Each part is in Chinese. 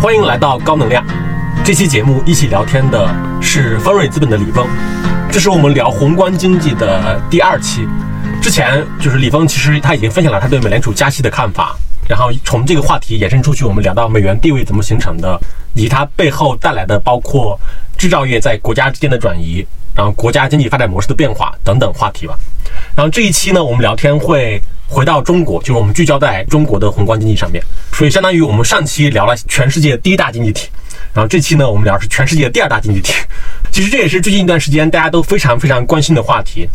欢迎来到高能量。这期节目一起聊天的是丰瑞资本的李峰，这是我们聊宏观经济的第二期。之前就是李峰，其实他已经分享了他对美联储加息的看法，然后从这个话题延伸出去，我们聊到美元地位怎么形成的，以及它背后带来的包括制造业在国家之间的转移，然后国家经济发展模式的变化等等话题吧。然后这一期呢，我们聊天会回到中国，就是我们聚焦在中国的宏观经济上面。所以相当于我们上期聊了全世界第一大经济体，然后这期呢，我们聊是全世界第二大经济体。其实这也是最近一段时间大家都非常非常关心的话题，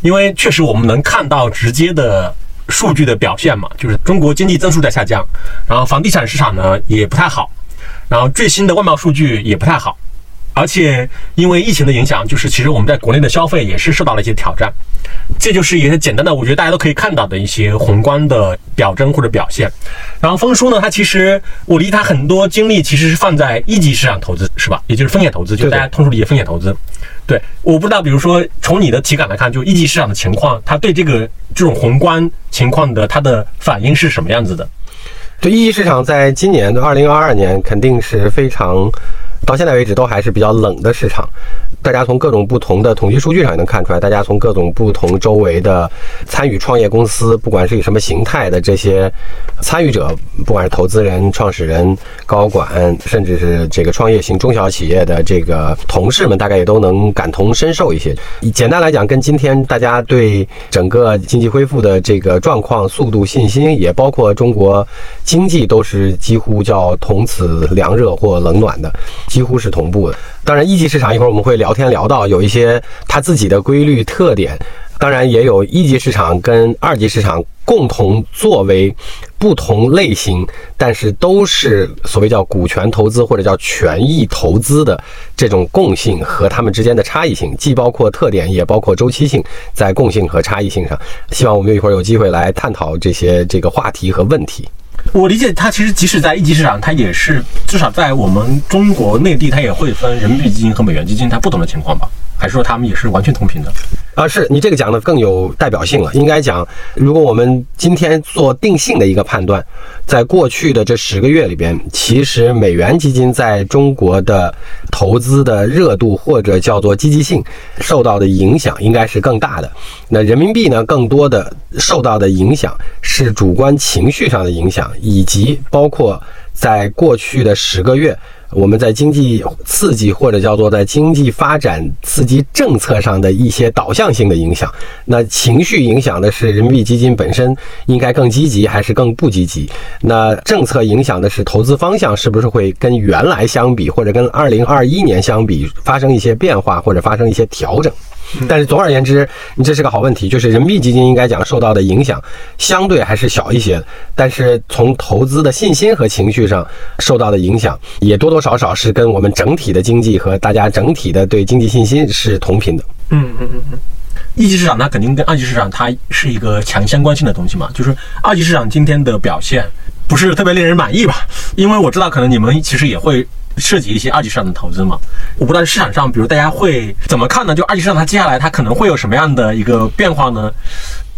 因为确实我们能看到直接的数据的表现嘛，就是中国经济增速在下降，然后房地产市场呢也不太好，然后最新的外贸数据也不太好，而且因为疫情的影响，就是其实我们在国内的消费也是受到了一些挑战。这就是一些简单的，我觉得大家都可以看到的一些宏观的表征或者表现。然后丰叔呢，他其实我离他很多精力其实是放在一级市场投资，是吧？也就是风险投资，就大家通俗理解风险投资。对，我不知道，比如说从你的体感来看，就一级市场的情况，它对这个这种宏观情况的它的反应是什么样子的？对，一级市场在今年的二零二二年肯定是非常。到现在为止都还是比较冷的市场，大家从各种不同的统计数据上也能看出来，大家从各种不同周围的参与创业公司，不管是以什么形态的这些参与者，不管是投资人、创始人、高管，甚至是这个创业型中小企业的这个同事们，大概也都能感同身受一些。简单来讲，跟今天大家对整个经济恢复的这个状况、速度、信心，也包括中国经济，都是几乎叫同此凉热或冷暖的。几乎是同步的。当然，一级市场一会儿我们会聊天聊到有一些它自己的规律特点。当然，也有一级市场跟二级市场共同作为不同类型，但是都是所谓叫股权投资或者叫权益投资的这种共性和它们之间的差异性，既包括特点，也包括周期性，在共性和差异性上，希望我们一会儿有机会来探讨这些这个话题和问题。我理解，它其实即使在一级市场，它也是至少在我们中国内地，它也会分人民币基金和美元基金，它不同的情况吧？还是说他们也是完全同频的？啊，是你这个讲的更有代表性了。应该讲，如果我们今天做定性的一个判断，在过去的这十个月里边，其实美元基金在中国的投资的热度或者叫做积极性受到的影响应该是更大的。那人民币呢，更多的受到的影响是主观情绪上的影响，以及包括在过去的十个月。我们在经济刺激或者叫做在经济发展刺激政策上的一些导向性的影响，那情绪影响的是人民币基金本身应该更积极还是更不积极？那政策影响的是投资方向是不是会跟原来相比或者跟二零二一年相比发生一些变化或者发生一些调整？但是总而言之，你这是个好问题，就是人民币基金应该讲受到的影响相对还是小一些，但是从投资的信心和情绪上受到的影响也多多少少是跟我们整体的经济和大家整体的对经济信心是同频的。嗯嗯嗯嗯，一级市场它肯定跟二级市场它是一个强相关性的东西嘛，就是二级市场今天的表现不是特别令人满意吧？因为我知道可能你们其实也会。涉及一些二级市场的投资嘛？我不知道市场上，比如大家会怎么看呢？就二级市场它接下来它可能会有什么样的一个变化呢？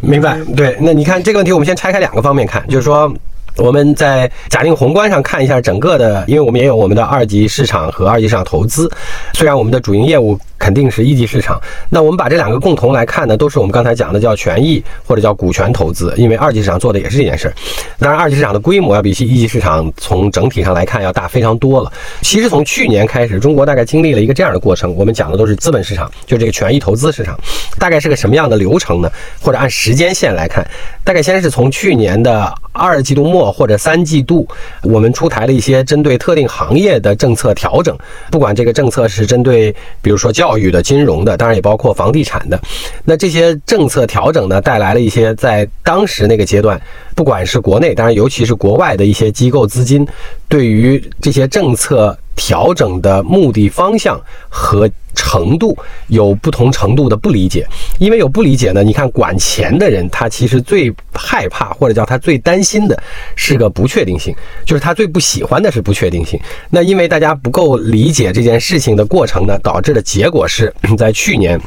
明白？对，那你看这个问题，我们先拆开两个方面看，就是说。我们在假定宏观上看一下整个的，因为我们也有我们的二级市场和二级市场投资，虽然我们的主营业务肯定是一级市场，那我们把这两个共同来看呢，都是我们刚才讲的叫权益或者叫股权投资，因为二级市场做的也是这件事儿。当然，二级市场的规模要比一级市场从整体上来看要大非常多了。其实从去年开始，中国大概经历了一个这样的过程，我们讲的都是资本市场，就这个权益投资市场，大概是个什么样的流程呢？或者按时间线来看，大概先是从去年的二季度末。或者三季度，我们出台了一些针对特定行业的政策调整，不管这个政策是针对，比如说教教育的、金融的，当然也包括房地产的。那这些政策调整呢，带来了一些在当时那个阶段，不管是国内，当然尤其是国外的一些机构资金，对于这些政策。调整的目的方向和程度有不同程度的不理解，因为有不理解呢。你看管钱的人，他其实最害怕或者叫他最担心的是个不确定性，就是他最不喜欢的是不确定性。那因为大家不够理解这件事情的过程呢，导致的结果是在去年。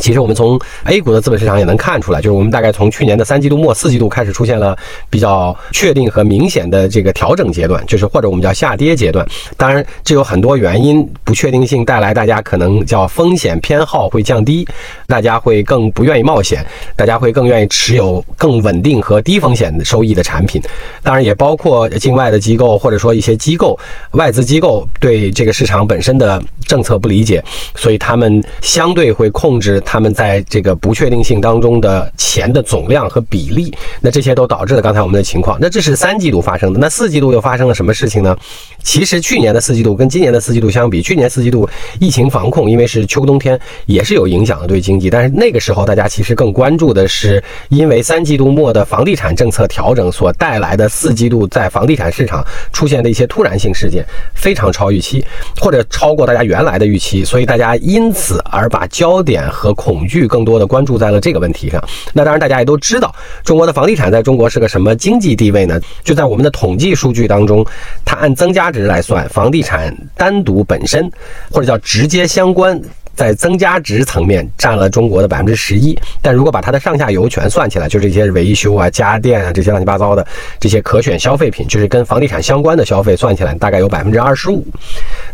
其实我们从 A 股的资本市场也能看出来，就是我们大概从去年的三季度末、四季度开始出现了比较确定和明显的这个调整阶段，就是或者我们叫下跌阶段。当然，这有很多原因，不确定性带来大家可能叫风险偏好会降低，大家会更不愿意冒险，大家会更愿意持有更稳定和低风险的收益的产品。当然，也包括境外的机构或者说一些机构、外资机构对这个市场本身的政策不理解，所以他们相对会控制。他们在这个不确定性当中的钱的总量和比例，那这些都导致了刚才我们的情况。那这是三季度发生的，那四季度又发生了什么事情呢？其实去年的四季度跟今年的四季度相比，去年四季度疫情防控，因为是秋冬天，也是有影响的对经济。但是那个时候大家其实更关注的是，因为三季度末的房地产政策调整所带来的四季度在房地产市场出现的一些突然性事件，非常超预期，或者超过大家原来的预期，所以大家因此而把焦点和恐惧更多的关注在了这个问题上。那当然，大家也都知道，中国的房地产在中国是个什么经济地位呢？就在我们的统计数据当中，它按增加值来算，房地产单独本身或者叫直接相关。在增加值层面占了中国的百分之十一，但如果把它的上下游全算起来，就这些维修啊、家电啊这些乱七八糟的这些可选消费品，就是跟房地产相关的消费算起来，大概有百分之二十五。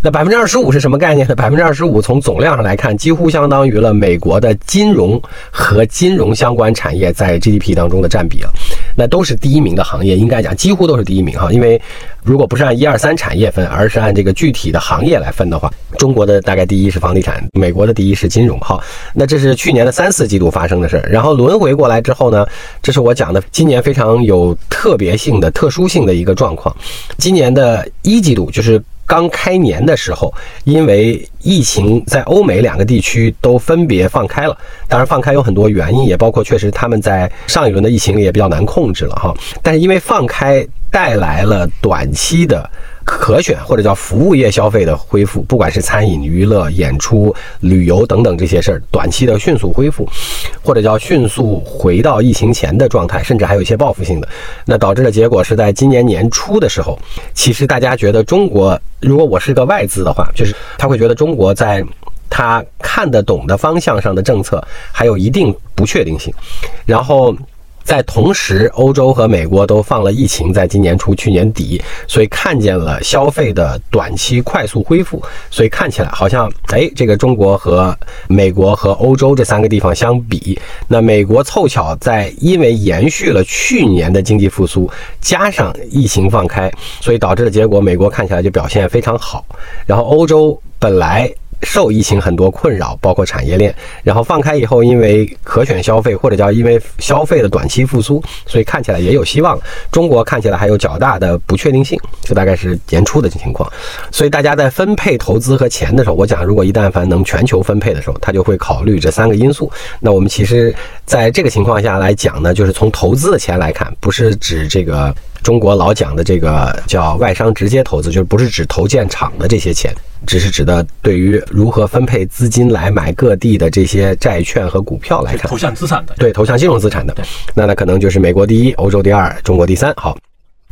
那百分之二十五是什么概念呢？百分之二十五从总量上来看，几乎相当于了美国的金融和金融相关产业在 GDP 当中的占比了。那都是第一名的行业，应该讲几乎都是第一名哈。因为如果不是按一二三产业分，而是按这个具体的行业来分的话，中国的大概第一是房地产，美国的第一是金融哈。那这是去年的三四季度发生的事儿，然后轮回过来之后呢，这是我讲的今年非常有特别性的、特殊性的一个状况。今年的一季度就是。刚开年的时候，因为疫情在欧美两个地区都分别放开了，当然放开有很多原因，也包括确实他们在上一轮的疫情里也比较难控制了哈。但是因为放开带来了短期的。可选或者叫服务业消费的恢复，不管是餐饮、娱乐、演出、旅游等等这些事儿，短期的迅速恢复，或者叫迅速回到疫情前的状态，甚至还有一些报复性的，那导致的结果是在今年年初的时候，其实大家觉得中国，如果我是个外资的话，就是他会觉得中国在他看得懂的方向上的政策还有一定不确定性，然后。在同时，欧洲和美国都放了疫情，在今年初、去年底，所以看见了消费的短期快速恢复，所以看起来好像，哎，这个中国和美国和欧洲这三个地方相比，那美国凑巧在因为延续了去年的经济复苏，加上疫情放开，所以导致的结果，美国看起来就表现非常好，然后欧洲本来。受疫情很多困扰，包括产业链，然后放开以后，因为可选消费或者叫因为消费的短期复苏，所以看起来也有希望。中国看起来还有较大的不确定性，这大概是年初的情况。所以大家在分配投资和钱的时候，我讲如果一旦凡能全球分配的时候，他就会考虑这三个因素。那我们其实在这个情况下来讲呢，就是从投资的钱来看，不是指这个。中国老讲的这个叫外商直接投资，就是不是指投建厂的这些钱，只是指的对于如何分配资金来买各地的这些债券和股票来看，投向资产的，对，投向金融资产的，那那可能就是美国第一，欧洲第二，中国第三。好，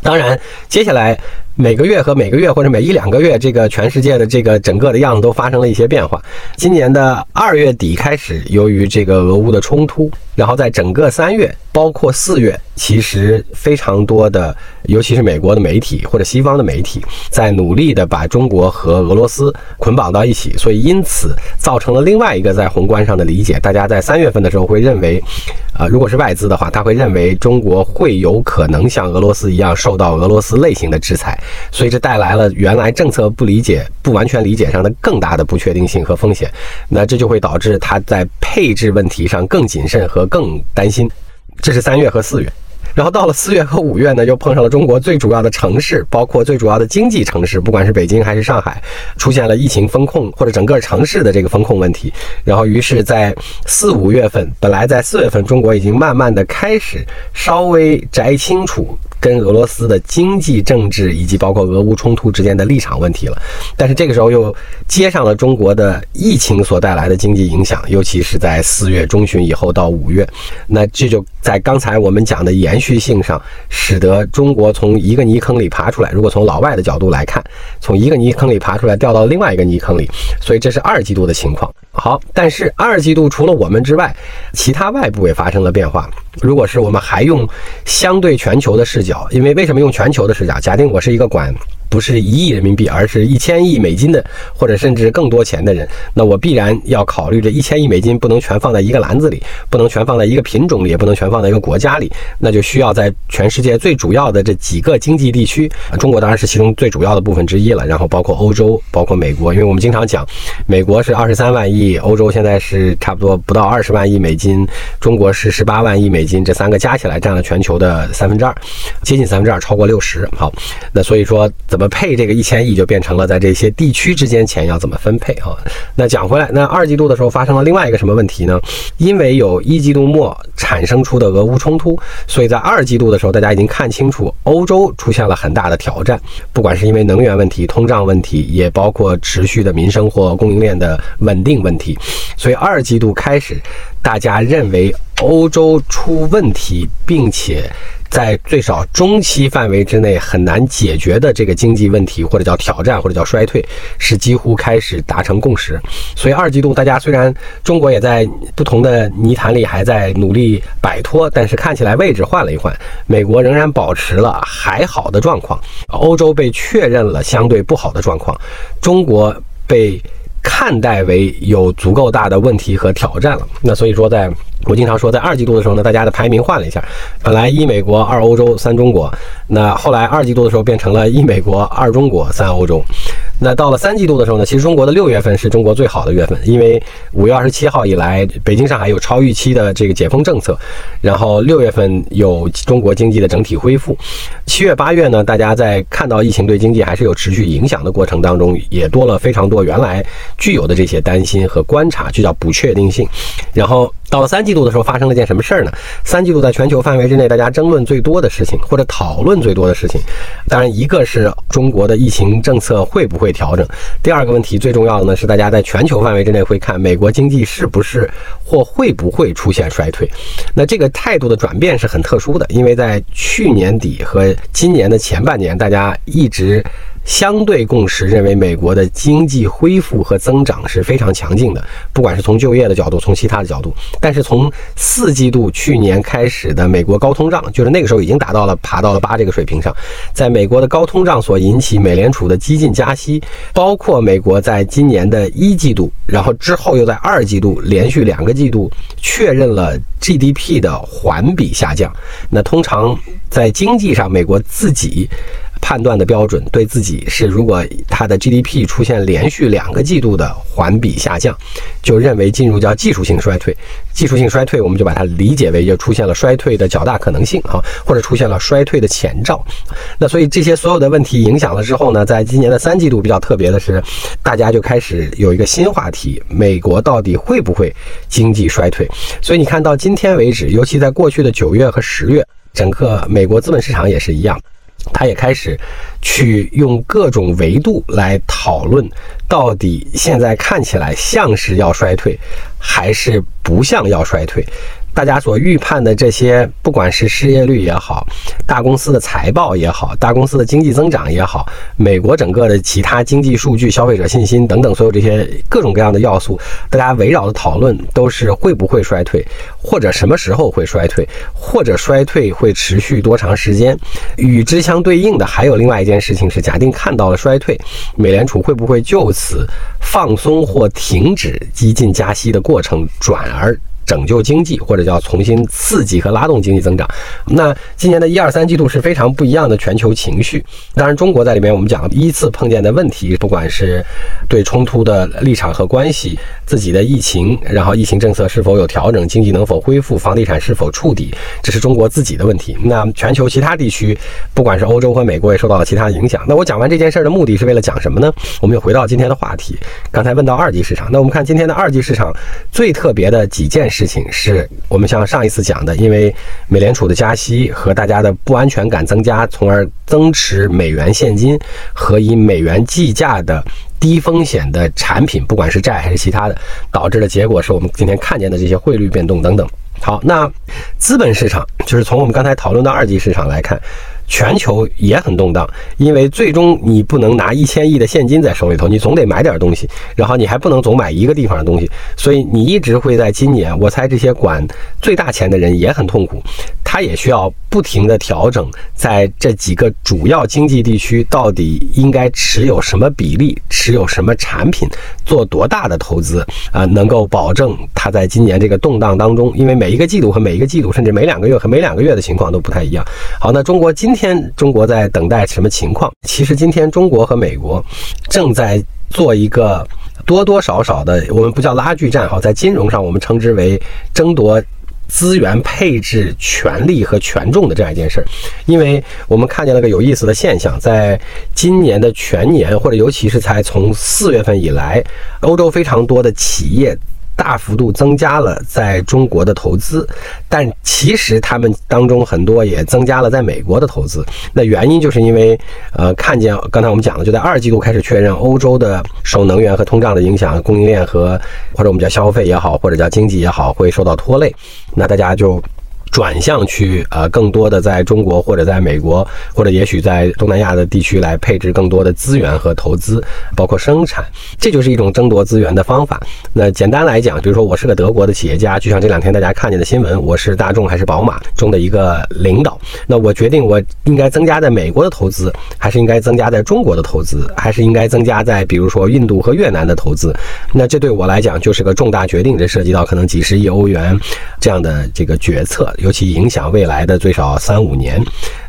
当然接下来。每个月和每个月或者每一两个月，这个全世界的这个整个的样子都发生了一些变化。今年的二月底开始，由于这个俄乌的冲突，然后在整个三月，包括四月，其实非常多的，尤其是美国的媒体或者西方的媒体，在努力的把中国和俄罗斯捆绑到一起，所以因此造成了另外一个在宏观上的理解。大家在三月份的时候会认为，啊，如果是外资的话，他会认为中国会有可能像俄罗斯一样受到俄罗斯类型的制裁。所以这带来了原来政策不理解、不完全理解上的更大的不确定性和风险，那这就会导致他在配置问题上更谨慎和更担心。这是三月和四月。然后到了四月和五月呢，又碰上了中国最主要的城市，包括最主要的经济城市，不管是北京还是上海，出现了疫情风控或者整个城市的这个风控问题。然后于是，在四五月份，本来在四月份，中国已经慢慢的开始稍微摘清楚跟俄罗斯的经济、政治以及包括俄乌冲突之间的立场问题了。但是这个时候又接上了中国的疫情所带来的经济影响，尤其是在四月中旬以后到五月，那这就在刚才我们讲的延续。续性上，使得中国从一个泥坑里爬出来。如果从老外的角度来看，从一个泥坑里爬出来，掉到另外一个泥坑里，所以这是二季度的情况。好，但是二季度除了我们之外，其他外部也发生了变化。如果是我们还用相对全球的视角，因为为什么用全球的视角？假定我是一个管。不是一亿人民币，而是一千亿美金的，或者甚至更多钱的人，那我必然要考虑这一千亿美金不能全放在一个篮子里，不能全放在一个品种里，也不能全放在一个国家里，那就需要在全世界最主要的这几个经济地区，中国当然是其中最主要的部分之一了。然后包括欧洲，包括美国，因为我们经常讲，美国是二十三万亿，欧洲现在是差不多不到二十万亿美金，中国是十八万亿美金，这三个加起来占了全球的三分之二，接近三分之二，超过六十。好，那所以说怎么？配这个一千亿就变成了在这些地区之间钱要怎么分配啊？那讲回来，那二季度的时候发生了另外一个什么问题呢？因为有一季度末产生出的俄乌冲突，所以在二季度的时候，大家已经看清楚，欧洲出现了很大的挑战，不管是因为能源问题、通胀问题，也包括持续的民生或供应链的稳定问问题，所以二季度开始，大家认为欧洲出问题，并且。在最少中期范围之内很难解决的这个经济问题，或者叫挑战，或者叫衰退，是几乎开始达成共识。所以二季度大家虽然中国也在不同的泥潭里还在努力摆脱，但是看起来位置换了一换，美国仍然保持了还好的状况，欧洲被确认了相对不好的状况，中国被看待为有足够大的问题和挑战了。那所以说在。我经常说，在二季度的时候呢，大家的排名换了一下，本来一美国、二欧洲、三中国，那后来二季度的时候变成了一美国、二中国、三欧洲。那到了三季度的时候呢，其实中国的六月份是中国最好的月份，因为五月二十七号以来，北京、上海有超预期的这个解封政策，然后六月份有中国经济的整体恢复。七月、八月呢，大家在看到疫情对经济还是有持续影响的过程当中，也多了非常多原来具有的这些担心和观察，就叫不确定性。然后到了三季度的时候，发生了件什么事儿呢？三季度在全球范围之内，大家争论最多的事情或者讨论最多的事情，当然一个是中国的疫情政策会不会调整。第二个问题最重要的呢，是大家在全球范围之内会看美国经济是不是或会不会出现衰退。那这个态度的转变是很特殊的，因为在去年底和今年的前半年，大家一直。相对共识认为，美国的经济恢复和增长是非常强劲的，不管是从就业的角度，从其他的角度。但是从四季度去年开始的美国高通胀，就是那个时候已经达到了爬到了八这个水平上，在美国的高通胀所引起美联储的激进加息，包括美国在今年的一季度，然后之后又在二季度连续两个季度确认了 GDP 的环比下降。那通常在经济上，美国自己。判断的标准对自己是，如果它的 GDP 出现连续两个季度的环比下降，就认为进入叫技术性衰退。技术性衰退，我们就把它理解为就出现了衰退的较大可能性啊，或者出现了衰退的前兆。那所以这些所有的问题影响了之后呢，在今年的三季度比较特别的是，大家就开始有一个新话题：美国到底会不会经济衰退？所以你看到今天为止，尤其在过去的九月和十月，整个美国资本市场也是一样。他也开始去用各种维度来讨论，到底现在看起来像是要衰退，还是不像要衰退。大家所预判的这些，不管是失业率也好，大公司的财报也好，大公司的经济增长也好，美国整个的其他经济数据、消费者信心等等，所有这些各种各样的要素，大家围绕的讨论都是会不会衰退，或者什么时候会衰退，或者衰退会持续多长时间。与之相对应的，还有另外一件事情是，假定看到了衰退，美联储会不会就此放松或停止激进加息的过程，转而？拯救经济，或者叫重新刺激和拉动经济增长。那今年的一二三季度是非常不一样的全球情绪。当然，中国在里面我们讲依次碰见的问题，不管是对冲突的立场和关系，自己的疫情，然后疫情政策是否有调整，经济能否恢复，房地产是否触底，这是中国自己的问题。那全球其他地区，不管是欧洲和美国，也受到了其他影响。那我讲完这件事儿的目的是为了讲什么呢？我们又回到今天的话题。刚才问到二级市场，那我们看今天的二级市场最特别的几件。事情是我们像上一次讲的，因为美联储的加息和大家的不安全感增加，从而增持美元现金和以美元计价的低风险的产品，不管是债还是其他的，导致的结果是我们今天看见的这些汇率变动等等。好，那资本市场就是从我们刚才讨论的二级市场来看。全球也很动荡，因为最终你不能拿一千亿的现金在手里头，你总得买点东西，然后你还不能总买一个地方的东西，所以你一直会在今年，我猜这些管最大钱的人也很痛苦，它也需要不停的调整，在这几个主要经济地区到底应该持有什么比例，持有什么产品，做多大的投资啊，能够保证它在今年这个动荡当中，因为每一个季度和每一个季度，甚至每两个月和每两个月的情况都不太一样。好，那中国今今天中国在等待什么情况？其实今天中国和美国正在做一个多多少少的，我们不叫拉锯战哈，在金融上我们称之为争夺资源配置权力和权重的这样一件事儿。因为我们看见了个有意思的现象，在今年的全年，或者尤其是才从四月份以来，欧洲非常多的企业。大幅度增加了在中国的投资，但其实他们当中很多也增加了在美国的投资。那原因就是因为，呃，看见刚才我们讲的，就在二季度开始确认，欧洲的受能源和通胀的影响，供应链和或者我们叫消费也好，或者叫经济也好，会受到拖累。那大家就。转向去呃，更多的在中国或者在美国，或者也许在东南亚的地区来配置更多的资源和投资，包括生产，这就是一种争夺资源的方法。那简单来讲，比如说我是个德国的企业家，就像这两天大家看见的新闻，我是大众还是宝马中的一个领导，那我决定我应该增加在美国的投资，还是应该增加在中国的投资，还是应该增加在比如说印度和越南的投资？那这对我来讲就是个重大决定，这涉及到可能几十亿欧元这样的这个决策。尤其影响未来的最少三五年，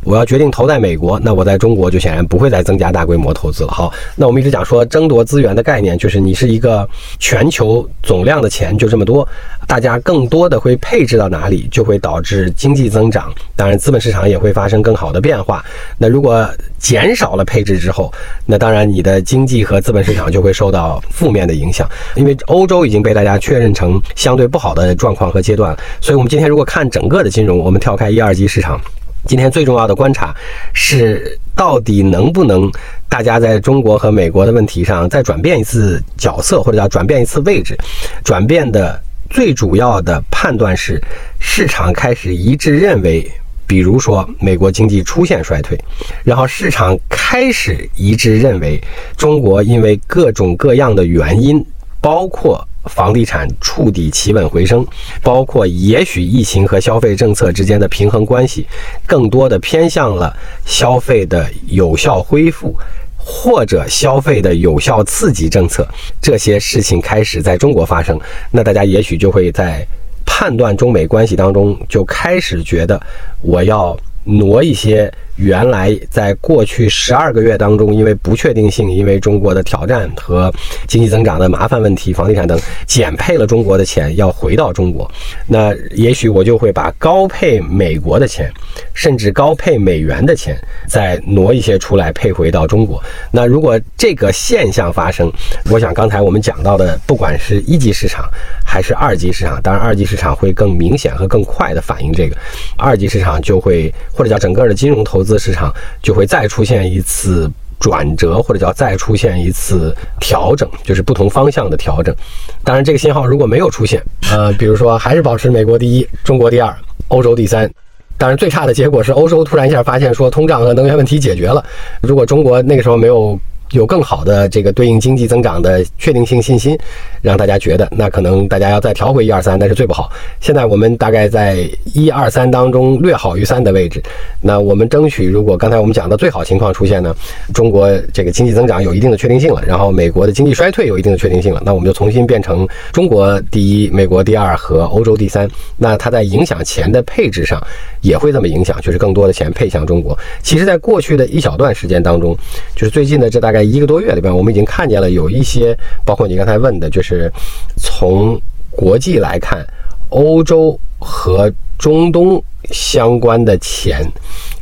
我要决定投在美国，那我在中国就显然不会再增加大规模投资了。好，那我们一直讲说争夺资源的概念，就是你是一个全球总量的钱就这么多，大家更多的会配置到哪里，就会导致经济增长，当然资本市场也会发生更好的变化。那如果减少了配置之后，那当然你的经济和资本市场就会受到负面的影响，因为欧洲已经被大家确认成相对不好的状况和阶段，所以我们今天如果看整个。的金融，我们跳开一二级市场，今天最重要的观察是，到底能不能大家在中国和美国的问题上再转变一次角色，或者叫转变一次位置？转变的最主要的判断是，市场开始一致认为，比如说美国经济出现衰退，然后市场开始一致认为，中国因为各种各样的原因，包括。房地产触底企稳回升，包括也许疫情和消费政策之间的平衡关系，更多的偏向了消费的有效恢复，或者消费的有效刺激政策，这些事情开始在中国发生，那大家也许就会在判断中美关系当中就开始觉得我要挪一些。原来在过去十二个月当中，因为不确定性，因为中国的挑战和经济增长的麻烦问题、房地产等减配了中国的钱，要回到中国。那也许我就会把高配美国的钱，甚至高配美元的钱，再挪一些出来配回到中国。那如果这个现象发生，我想刚才我们讲到的，不管是一级市场还是二级市场，当然二级市场会更明显和更快的反映这个，二级市场就会或者叫整个的金融投。资市场就会再出现一次转折，或者叫再出现一次调整，就是不同方向的调整。当然，这个信号如果没有出现，呃，比如说还是保持美国第一，中国第二，欧洲第三。当然，最差的结果是欧洲突然一下发现说通胀和能源问题解决了。如果中国那个时候没有。有更好的这个对应经济增长的确定性信心，让大家觉得那可能大家要再调回一二三，但是最不好。现在我们大概在一二三当中略好于三的位置。那我们争取，如果刚才我们讲的最好情况出现呢，中国这个经济增长有一定的确定性了，然后美国的经济衰退有一定的确定性了，那我们就重新变成中国第一、美国第二和欧洲第三。那它在影响钱的配置上也会这么影响，就是更多的钱配向中国。其实，在过去的一小段时间当中，就是最近的这大。在一个多月里边，我们已经看见了有一些，包括你刚才问的，就是从国际来看，欧洲和中东相关的钱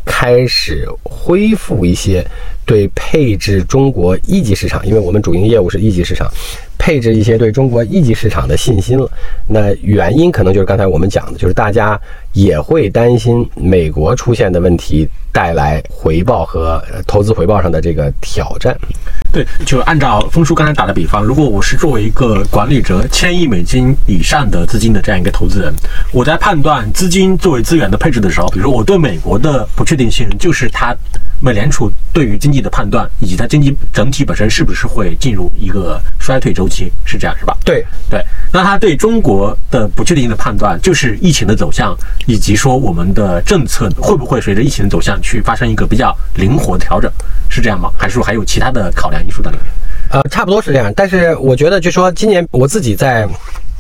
开始恢复一些对配置中国一级市场，因为我们主营业务是一级市场，配置一些对中国一级市场的信心了。那原因可能就是刚才我们讲的，就是大家也会担心美国出现的问题。带来回报和投资回报上的这个挑战。对，就按照峰叔刚才打的比方，如果我是作为一个管理者千亿美金以上的资金的这样一个投资人，我在判断资金作为资源的配置的时候，比如我对美国的不确定性，就是它美联储对于经济的判断，以及它经济整体本身是不是会进入一个衰退周期，是这样是吧？对对，那它对中国的不确定性的判断，就是疫情的走向，以及说我们的政策会不会随着疫情的走向去发生一个比较灵活的调整，是这样吗？还是说还有其他的考量因素在里面？呃，差不多是这样。但是我觉得，就说今年我自己在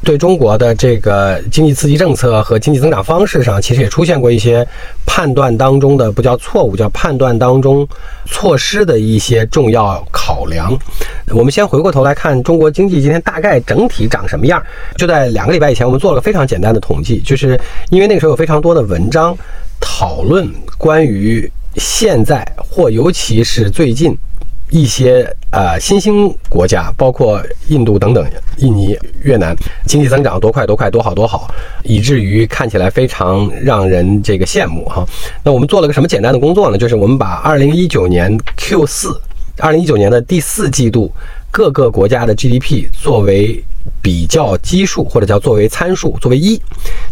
对中国的这个经济刺激政策和经济增长方式上，其实也出现过一些判断当中的不叫错误，叫判断当中措施的一些重要考量。我们先回过头来看中国经济今天大概整体长什么样。就在两个礼拜以前，我们做了个非常简单的统计，就是因为那个时候有非常多的文章讨论关于现在或尤其是最近。一些呃新兴国家，包括印度等等，印尼、越南经济增长多快多快多好多好，以至于看起来非常让人这个羡慕哈。那我们做了个什么简单的工作呢？就是我们把二零一九年 Q 四，二零一九年的第四季度各个国家的 GDP 作为。比较基数或者叫作为参数，作为一，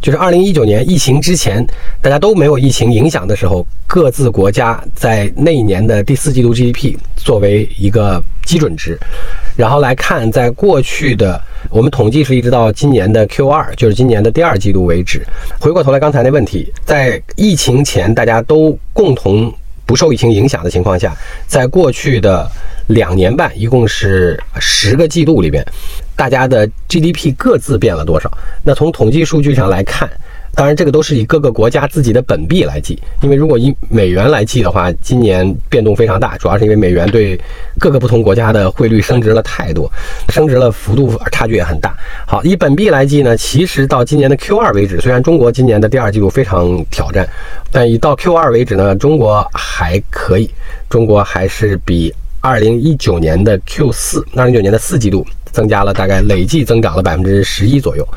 就是二零一九年疫情之前，大家都没有疫情影响的时候，各自国家在那一年的第四季度 GDP 作为一个基准值，然后来看在过去的我们统计是一直到今年的 Q 二，就是今年的第二季度为止。回过头来刚才那问题，在疫情前大家都共同不受疫情影响的情况下，在过去的两年半，一共是十个季度里边。大家的 GDP 各自变了多少？那从统计数据上来看，当然这个都是以各个国家自己的本币来计，因为如果以美元来计的话，今年变动非常大，主要是因为美元对各个不同国家的汇率升值了太多，升值了幅度差距也很大。好，以本币来计呢，其实到今年的 Q 二为止，虽然中国今年的第二季度非常挑战，但以到 Q 二为止呢，中国还可以，中国还是比二零一九年的 Q 四，二零一九年的四季度。增加了大概累计增长了百分之十一左右，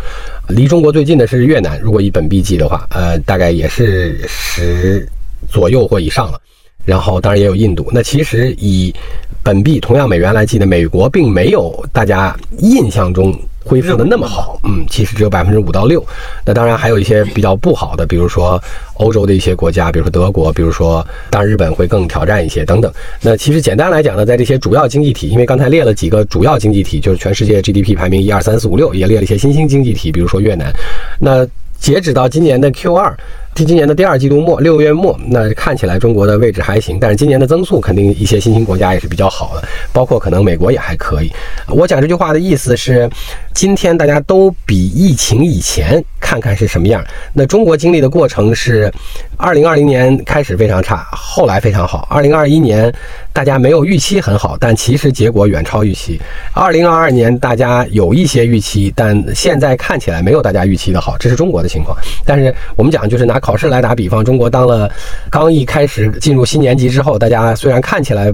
离中国最近的是越南，如果以本币计的话，呃，大概也是十左右或以上了。然后当然也有印度。那其实以本币同样美元来计的，美国并没有大家印象中。恢复的那么好，嗯，其实只有百分之五到六。那当然还有一些比较不好的，比如说欧洲的一些国家，比如说德国，比如说当然日本会更挑战一些等等。那其实简单来讲呢，在这些主要经济体，因为刚才列了几个主要经济体，就是全世界 GDP 排名一二三四五六，也列了一些新兴经济体，比如说越南。那截止到今年的 Q 二。今年的第二季度末，六月末，那看起来中国的位置还行，但是今年的增速肯定一些新兴国家也是比较好的，包括可能美国也还可以。我讲这句话的意思是，今天大家都比疫情以前看看是什么样。那中国经历的过程是，二零二零年开始非常差，后来非常好。二零二一年大家没有预期很好，但其实结果远超预期。二零二二年大家有一些预期，但现在看起来没有大家预期的好，这是中国的情况。但是我们讲就是拿。考试来打比方，中国当了刚一开始进入新年级之后，大家虽然看起来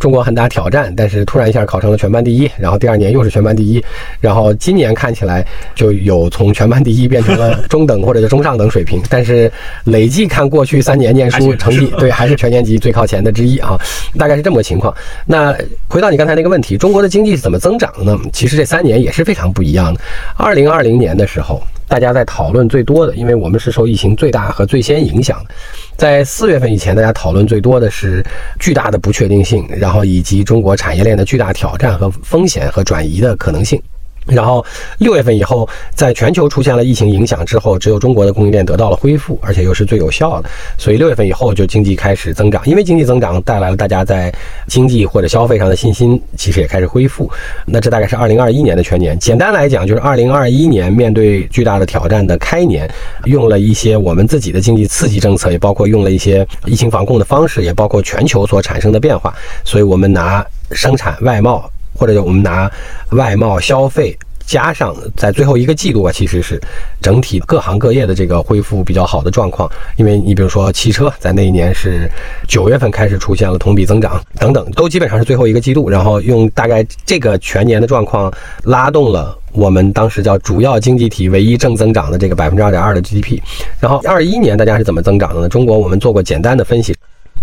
中国很大挑战，但是突然一下考成了全班第一，然后第二年又是全班第一，然后今年看起来就有从全班第一变成了中等或者是中上等水平，但是累计看过去三年念书 成绩，对还是全年级最靠前的之一啊，大概是这么个情况。那回到你刚才那个问题，中国的经济是怎么增长的呢？其实这三年也是非常不一样的。二零二零年的时候。大家在讨论最多的，因为我们是受疫情最大和最先影响的，在四月份以前，大家讨论最多的是巨大的不确定性，然后以及中国产业链的巨大挑战和风险和转移的可能性。然后六月份以后，在全球出现了疫情影响之后，只有中国的供应链得到了恢复，而且又是最有效的。所以六月份以后就经济开始增长，因为经济增长带来了大家在经济或者消费上的信心，其实也开始恢复。那这大概是二零二一年的全年。简单来讲，就是二零二一年面对巨大的挑战的开年，用了一些我们自己的经济刺激政策，也包括用了一些疫情防控的方式，也包括全球所产生的变化。所以我们拿生产外贸。或者我们拿外贸消费加上在最后一个季度啊，其实是整体各行各业的这个恢复比较好的状况。因为你比如说汽车，在那一年是九月份开始出现了同比增长，等等，都基本上是最后一个季度。然后用大概这个全年的状况拉动了我们当时叫主要经济体唯一正增长的这个百分之二点二的 GDP。然后二一年大家是怎么增长的呢？中国我们做过简单的分析。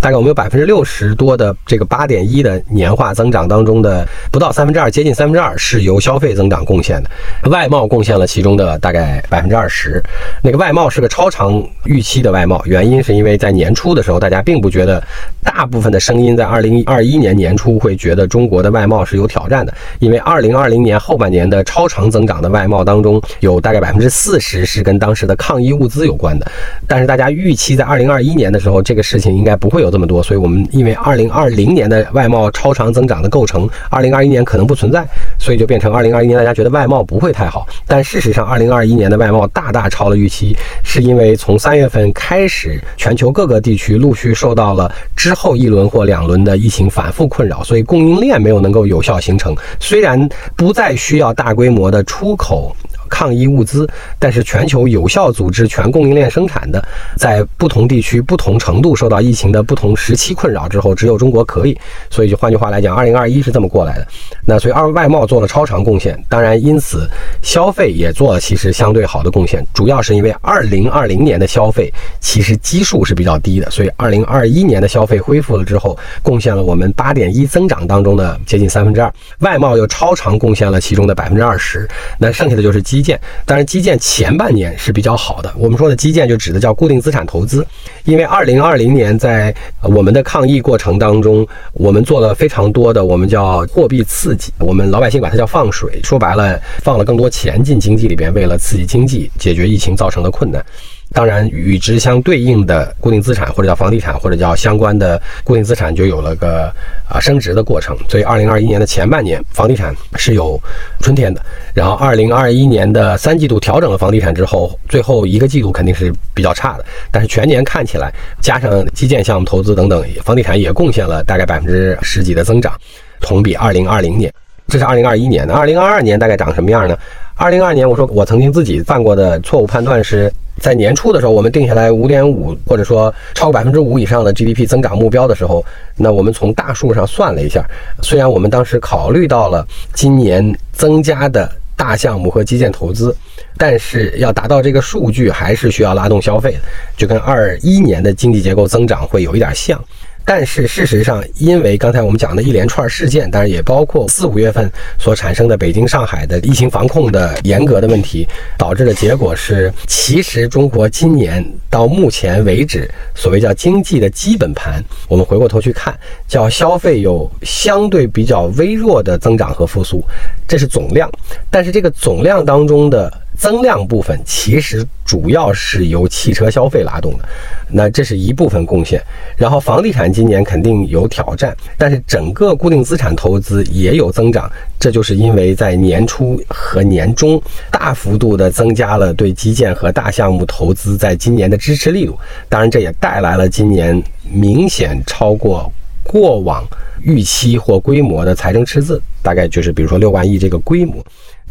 大概我们有百分之六十多的这个八点一的年化增长当中的不到三分之二，接近三分之二是由消费增长贡献的，外贸贡献了其中的大概百分之二十。那个外贸是个超长预期的外贸，原因是因为在年初的时候，大家并不觉得，大部分的声音在二零二一年年初会觉得中国的外贸是有挑战的，因为二零二零年后半年的超长增长的外贸当中，有大概百分之四十是跟当时的抗疫物资有关的。但是大家预期在二零二一年的时候，这个事情应该不会有这么多，所以我们因为二零二零年的外贸超长增长的构成，二零二一年可能不存在，所以就变成二零二一年大家觉得外贸不会太好。但事实上，二零二一年的外贸大大超了预期，是因为从三月份开始，全球各个地区陆续受到了之后一轮或两轮的疫情反复困扰，所以供应链没有能够有效形成。虽然不再需要大规模的出口。抗疫物资，但是全球有效组织全供应链生产的，在不同地区不同程度受到疫情的不同时期困扰之后，只有中国可以。所以就换句话来讲，二零二一是这么过来的。那所以二外贸做了超长贡献，当然因此消费也做了其实相对好的贡献，主要是因为二零二零年的消费其实基数是比较低的，所以二零二一年的消费恢复了之后，贡献了我们八点一增长当中的接近三分之二，外贸又超长贡献了其中的百分之二十，那剩下的就是基。建，但是基建前半年是比较好的。我们说的基建就指的叫固定资产投资，因为二零二零年在我们的抗疫过程当中，我们做了非常多的我们叫货币刺激，我们老百姓管它叫放水，说白了放了更多钱进经济里边，为了刺激经济，解决疫情造成的困难。当然，与之相对应的固定资产，或者叫房地产，或者叫相关的固定资产，就有了个啊升值的过程。所以，二零二一年的前半年，房地产是有春天的。然后，二零二一年的三季度调整了房地产之后，最后一个季度肯定是比较差的。但是全年看起来，加上基建项目投资等等，房地产也贡献了大概百分之十几的增长，同比二零二零年。这是二零二一年的，二零二二年大概长什么样呢？二零二二年，我说我曾经自己犯过的错误判断是。在年初的时候，我们定下来五点五，或者说超过百分之五以上的 GDP 增长目标的时候，那我们从大数上算了一下，虽然我们当时考虑到了今年增加的大项目和基建投资，但是要达到这个数据，还是需要拉动消费的，就跟二一年的经济结构增长会有一点像。但是事实上，因为刚才我们讲的一连串事件，当然也包括四五月份所产生的北京、上海的疫情防控的严格的问题，导致的结果是，其实中国今年到目前为止，所谓叫经济的基本盘，我们回过头去看，叫消费有相对比较微弱的增长和复苏，这是总量，但是这个总量当中的。增量部分其实主要是由汽车消费拉动的，那这是一部分贡献。然后房地产今年肯定有挑战，但是整个固定资产投资也有增长，这就是因为在年初和年中大幅度的增加了对基建和大项目投资在今年的支持力度。当然，这也带来了今年明显超过过往预期或规模的财政赤字，大概就是比如说六万亿这个规模。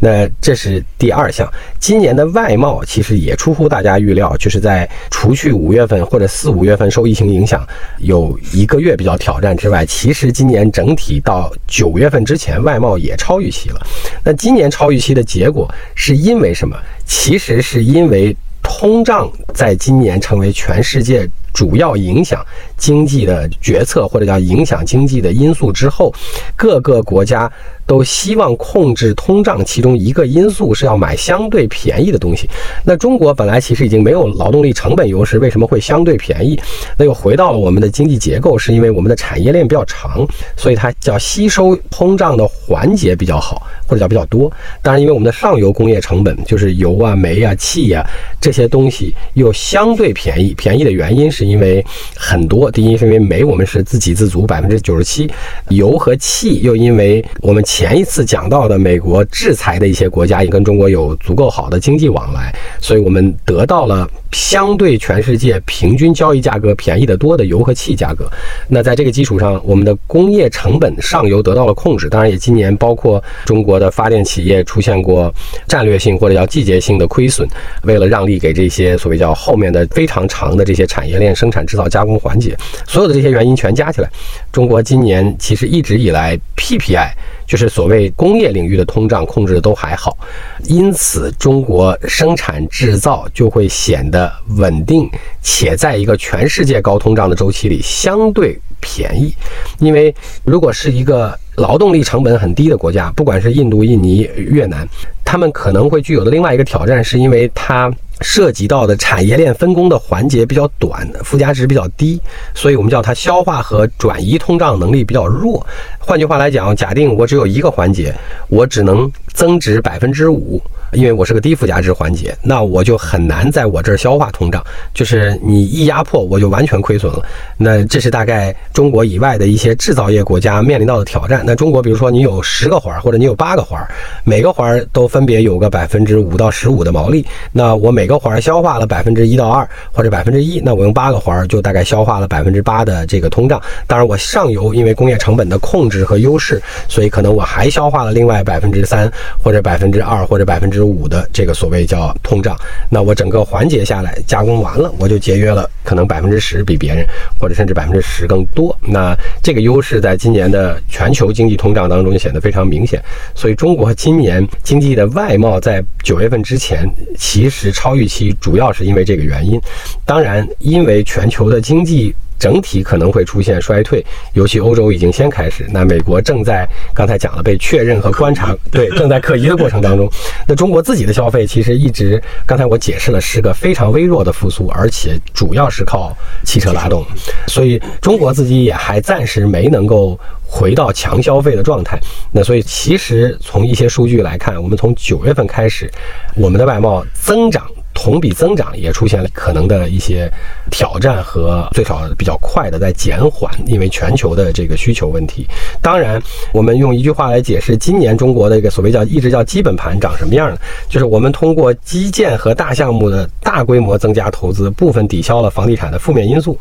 那这是第二项，今年的外贸其实也出乎大家预料，就是在除去五月份或者四五月份受疫情影响有一个月比较挑战之外，其实今年整体到九月份之前，外贸也超预期了。那今年超预期的结果是因为什么？其实是因为通胀在今年成为全世界。主要影响经济的决策，或者叫影响经济的因素之后，各个国家都希望控制通胀。其中一个因素是要买相对便宜的东西。那中国本来其实已经没有劳动力成本优势，为什么会相对便宜？那又回到了我们的经济结构，是因为我们的产业链比较长，所以它叫吸收通胀的环节比较好，或者叫比较多。当然，因为我们的上游工业成本就是油啊、煤啊、气啊这些东西又相对便宜。便宜的原因是。是因为很多，第一是因为煤我们是自给自足百分之九十七，油和气又因为我们前一次讲到的美国制裁的一些国家也跟中国有足够好的经济往来，所以我们得到了相对全世界平均交易价格便宜的多的油和气价格。那在这个基础上，我们的工业成本上游得到了控制。当然，也今年包括中国的发电企业出现过战略性或者叫季节性的亏损，为了让利给这些所谓叫后面的非常长的这些产业链。生产、制造、加工环节，所有的这些原因全加起来，中国今年其实一直以来 PPI 就是所谓工业领域的通胀控制的都还好，因此中国生产制造就会显得稳定，且在一个全世界高通胀的周期里相对便宜，因为如果是一个劳动力成本很低的国家，不管是印度、印尼、越南，他们可能会具有的另外一个挑战，是因为它。涉及到的产业链分工的环节比较短，附加值比较低，所以我们叫它消化和转移通胀能力比较弱。换句话来讲，假定我只有一个环节，我只能增值百分之五。因为我是个低附加值环节，那我就很难在我这儿消化通胀。就是你一压迫，我就完全亏损了。那这是大概中国以外的一些制造业国家面临到的挑战。那中国，比如说你有十个环儿，或者你有八个环儿，每个环儿都分别有个百分之五到十五的毛利。那我每个环儿消化了百分之一到二，或者百分之一，那我用八个环儿就大概消化了百分之八的这个通胀。当然，我上游因为工业成本的控制和优势，所以可能我还消化了另外百分之三，或者百分之二，或者百分之。五的这个所谓叫通胀，那我整个环节下来加工完了，我就节约了可能百分之十比别人，或者甚至百分之十更多。那这个优势在今年的全球经济通胀当中就显得非常明显。所以中国今年经济的外贸在九月份之前其实超预期，主要是因为这个原因。当然，因为全球的经济。整体可能会出现衰退，尤其欧洲已经先开始，那美国正在刚才讲了被确认和观察，对，正在可疑的过程当中。那中国自己的消费其实一直，刚才我解释了，是个非常微弱的复苏，而且主要是靠汽车拉动，所以中国自己也还暂时没能够回到强消费的状态。那所以其实从一些数据来看，我们从九月份开始，我们的外贸增长。同比增长也出现了可能的一些挑战和最少比较快的在减缓，因为全球的这个需求问题。当然，我们用一句话来解释今年中国的一个所谓叫一直叫基本盘长什么样呢？就是我们通过基建和大项目的大规模增加投资，部分抵消了房地产的负面因素。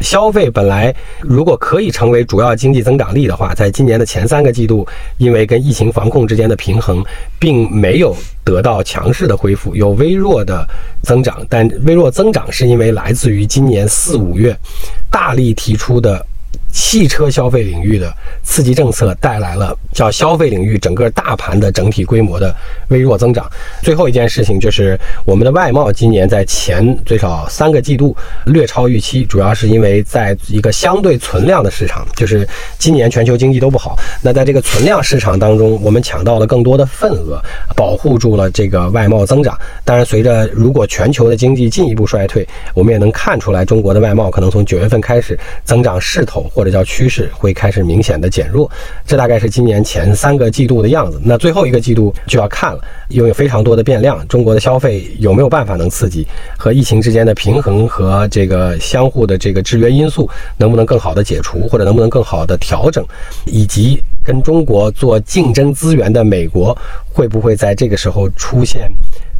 消费本来如果可以成为主要经济增长力的话，在今年的前三个季度，因为跟疫情防控之间的平衡，并没有。得到强势的恢复，有微弱的增长，但微弱增长是因为来自于今年四五月大力提出的。汽车消费领域的刺激政策带来了叫消费领域整个大盘的整体规模的微弱增长。最后一件事情就是我们的外贸今年在前最少三个季度略超预期，主要是因为在一个相对存量的市场，就是今年全球经济都不好。那在这个存量市场当中，我们抢到了更多的份额，保护住了这个外贸增长。当然，随着如果全球的经济进一步衰退，我们也能看出来中国的外贸可能从九月份开始增长势头。或或者叫趋势会开始明显的减弱，这大概是今年前三个季度的样子。那最后一个季度就要看了，因为非常多的变量，中国的消费有没有办法能刺激，和疫情之间的平衡和这个相互的这个制约因素能不能更好的解除，或者能不能更好的调整，以及跟中国做竞争资源的美国会不会在这个时候出现。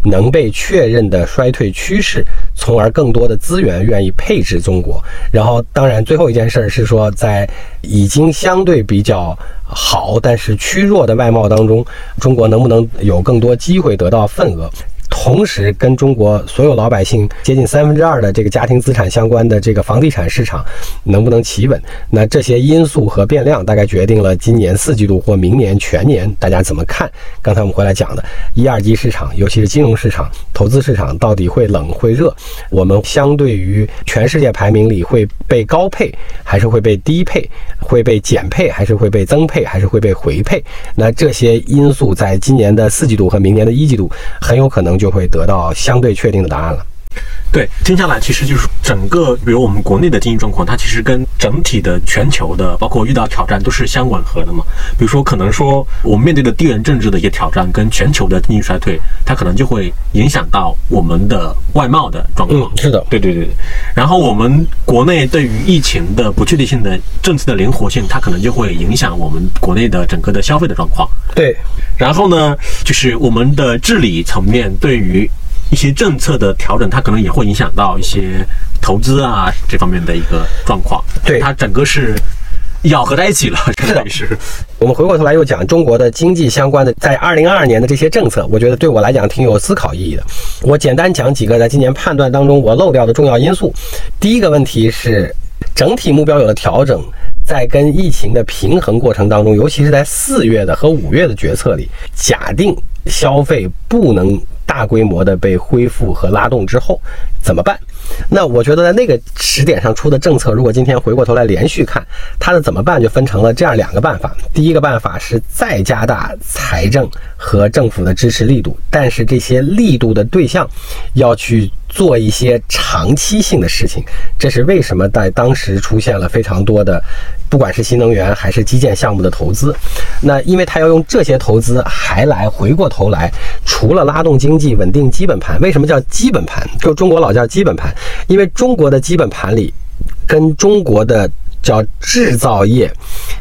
能被确认的衰退趋势，从而更多的资源愿意配置中国。然后，当然，最后一件事儿是说，在已经相对比较好但是趋弱的外贸当中，中国能不能有更多机会得到份额？同时，跟中国所有老百姓接近三分之二的这个家庭资产相关的这个房地产市场能不能企稳？那这些因素和变量大概决定了今年四季度或明年全年大家怎么看？刚才我们回来讲的一二级市场，尤其是金融市场、投资市场，到底会冷会热？我们相对于全世界排名里会被高配，还是会被低配？会被减配，还是会被增配，还是会被回配？那这些因素在今年的四季度和明年的一季度很有可能。就会得到相对确定的答案了。对，听下来其实就是整个，比如我们国内的经济状况，它其实跟整体的全球的，包括遇到挑战都是相吻合的嘛。比如说，可能说我们面对的地缘政治的一些挑战，跟全球的经济衰退，它可能就会影响到我们的外贸的状况。嗯，是的，对对对。然后我们国内对于疫情的不确定性的政策的灵活性，它可能就会影响我们国内的整个的消费的状况。对。然后呢，就是我们的治理层面对于一些政策的调整，它可能也会影响到一些投资啊这方面的一个状况。对，它整个是咬合在一起了，是的是。我们回过头来又讲中国的经济相关的，在二零二二年的这些政策，我觉得对我来讲挺有思考意义的。我简单讲几个在今年判断当中我漏掉的重要因素。第一个问题是，整体目标有了调整，在跟疫情的平衡过程当中，尤其是在四月的和五月的决策里，假定消费不能大规模的被恢复和拉动之后，怎么办？那我觉得在那个时点上出的政策，如果今天回过头来连续看，它的怎么办就分成了这样两个办法。第一个办法是再加大财政和政府的支持力度，但是这些力度的对象要去做一些长期性的事情。这是为什么在当时出现了非常多的，不管是新能源还是基建项目的投资。那因为他要用这些投资，还来回过头来，除了拉动经济、稳定基本盘，为什么叫基本盘？就中国老叫基本盘。因为中国的基本盘里，跟中国的叫制造业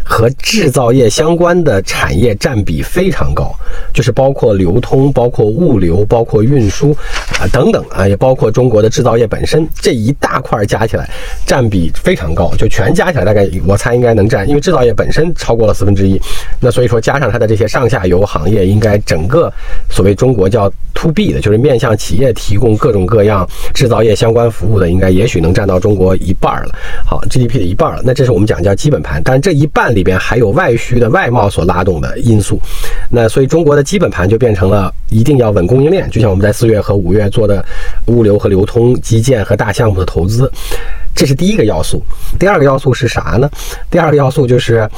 和制造业相关的产业占比非常高，就是包括流通、包括物流、包括运输啊等等啊，也包括中国的制造业本身这一大块加起来占比非常高，就全加起来大概我猜应该能占，因为制造业本身超过了四分之一，那所以说加上它的这些上下游行业，应该整个所谓中国叫 to B 的，就是面向企业提供各种各样制造业相关服务的，应该也许能占到中国一半了。好，GDP 的一半了。那这是我们讲叫基本盘，但这一半里边还有外需的外贸所拉动的因素。那所以中国的基本盘就变成了一定要稳供应链，就像我们在四月和五月做的物流和流通、基建和大项目的投资，这是第一个要素。第二个要素是啥呢？第二个要素就是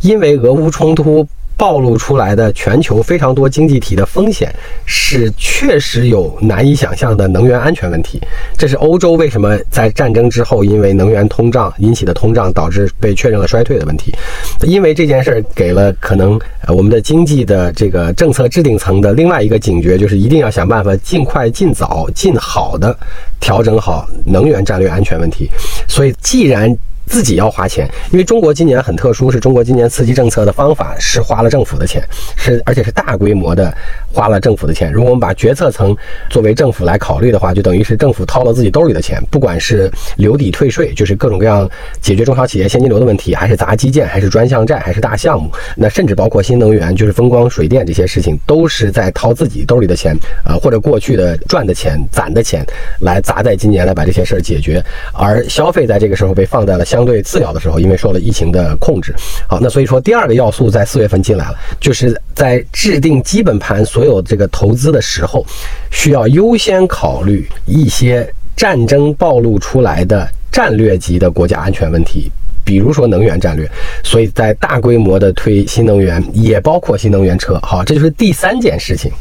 因为俄乌冲突。暴露出来的全球非常多经济体的风险，是确实有难以想象的能源安全问题。这是欧洲为什么在战争之后，因为能源通胀引起的通胀导致被确认了衰退的问题。因为这件事儿给了可能我们的经济的这个政策制定层的另外一个警觉，就是一定要想办法尽快、尽早、尽好的调整好能源战略安全问题。所以既然自己要花钱，因为中国今年很特殊，是中国今年刺激政策的方法是花了政府的钱，是而且是大规模的花了政府的钱。如果我们把决策层作为政府来考虑的话，就等于是政府掏了自己兜里的钱，不管是留抵退税，就是各种各样解决中小企业现金流的问题，还是砸基建，还是专项债，还是大项目，那甚至包括新能源，就是风光、水电这些事情，都是在掏自己兜里的钱，呃，或者过去的赚的钱、攒的钱来砸在今年来把这些事儿解决，而消费在这个时候被放在了相。相对次要的时候，因为受了疫情的控制，好，那所以说第二个要素在四月份进来了，就是在制定基本盘所有这个投资的时候，需要优先考虑一些战争暴露出来的战略级的国家安全问题，比如说能源战略，所以在大规模的推新能源，也包括新能源车。好，这就是第三件事情。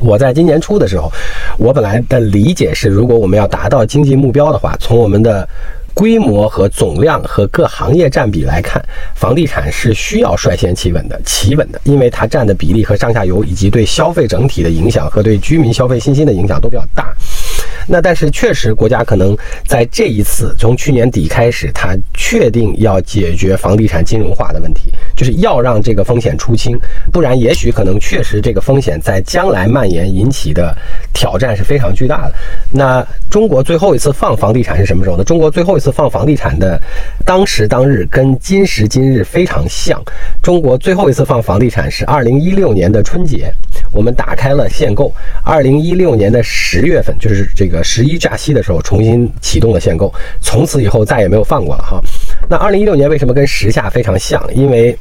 我在今年初的时候，我本来的理解是，如果我们要达到经济目标的话，从我们的规模和总量和各行业占比来看，房地产是需要率先企稳的、企稳的，因为它占的比例和上下游以及对消费整体的影响和对居民消费信心的影响都比较大。那但是确实，国家可能在这一次从去年底开始，它确定要解决房地产金融化的问题，就是要让这个风险出清，不然也许可能确实这个风险在将来蔓延引起的挑战是非常巨大的。那中国最后一次放房地产是什么时候呢？中国最后一次放房地产的当时当日跟今时今日非常像。中国最后一次放房地产是二零一六年的春节，我们打开了限购。二零一六年的十月份，就是这个。十一假期的时候重新启动了限购，从此以后再也没有放过了哈。那二零一六年为什么跟时下非常像？因为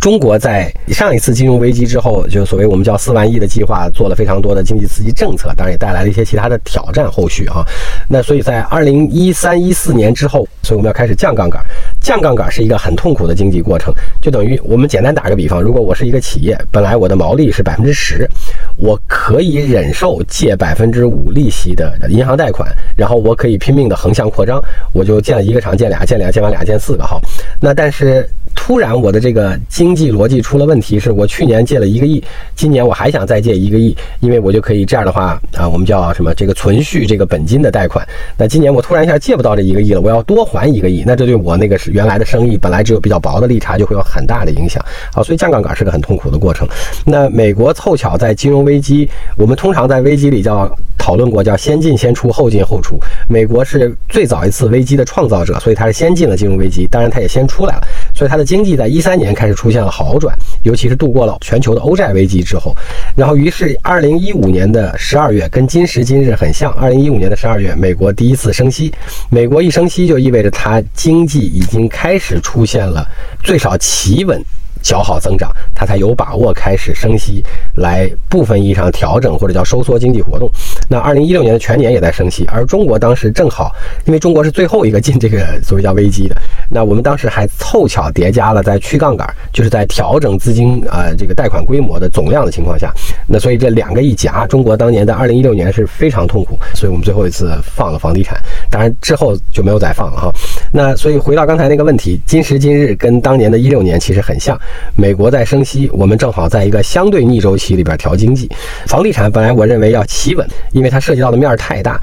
中国在上一次金融危机之后，就所谓我们叫四万亿的计划，做了非常多的经济刺激政策，当然也带来了一些其他的挑战。后续啊，那所以在二零一三一四年之后，所以我们要开始降杠杆。降杠杆是一个很痛苦的经济过程，就等于我们简单打个比方，如果我是一个企业，本来我的毛利是百分之十，我可以忍受借百分之五利息的银行贷款，然后我可以拼命的横向扩张，我就建了一个厂，建俩，建俩，建完俩，建四个，好，那但是。突然，我的这个经济逻辑出了问题，是我去年借了一个亿，今年我还想再借一个亿，因为我就可以这样的话啊，我们叫什么？这个存续这个本金的贷款。那今年我突然一下借不到这一个亿了，我要多还一个亿，那这对我那个是原来的生意本来只有比较薄的利差，就会有很大的影响。好，所以降杠杆是个很痛苦的过程。那美国凑巧在金融危机，我们通常在危机里叫讨论过叫先进先出后进后出，美国是最早一次危机的创造者，所以它是先进了金融危机，当然它也先出来了。所以它的经济在一三年开始出现了好转，尤其是度过了全球的欧债危机之后，然后于是二零一五年的十二月跟今时今日很像，二零一五年的十二月，美国第一次升息，美国一升息就意味着它经济已经开始出现了最少企稳。较好增长，它才有把握开始升息，来部分意义上调整或者叫收缩经济活动。那二零一六年的全年也在升息，而中国当时正好，因为中国是最后一个进这个所谓叫危机的，那我们当时还凑巧叠加了在去杠杆，就是在调整资金啊这个贷款规模的总量的情况下，那所以这两个一夹，中国当年在二零一六年是非常痛苦，所以我们最后一次放了房地产，当然之后就没有再放了哈。那所以回到刚才那个问题，今时今日跟当年的一六年其实很像。美国在升息，我们正好在一个相对逆周期里边调经济。房地产本来我认为要企稳，因为它涉及到的面太大，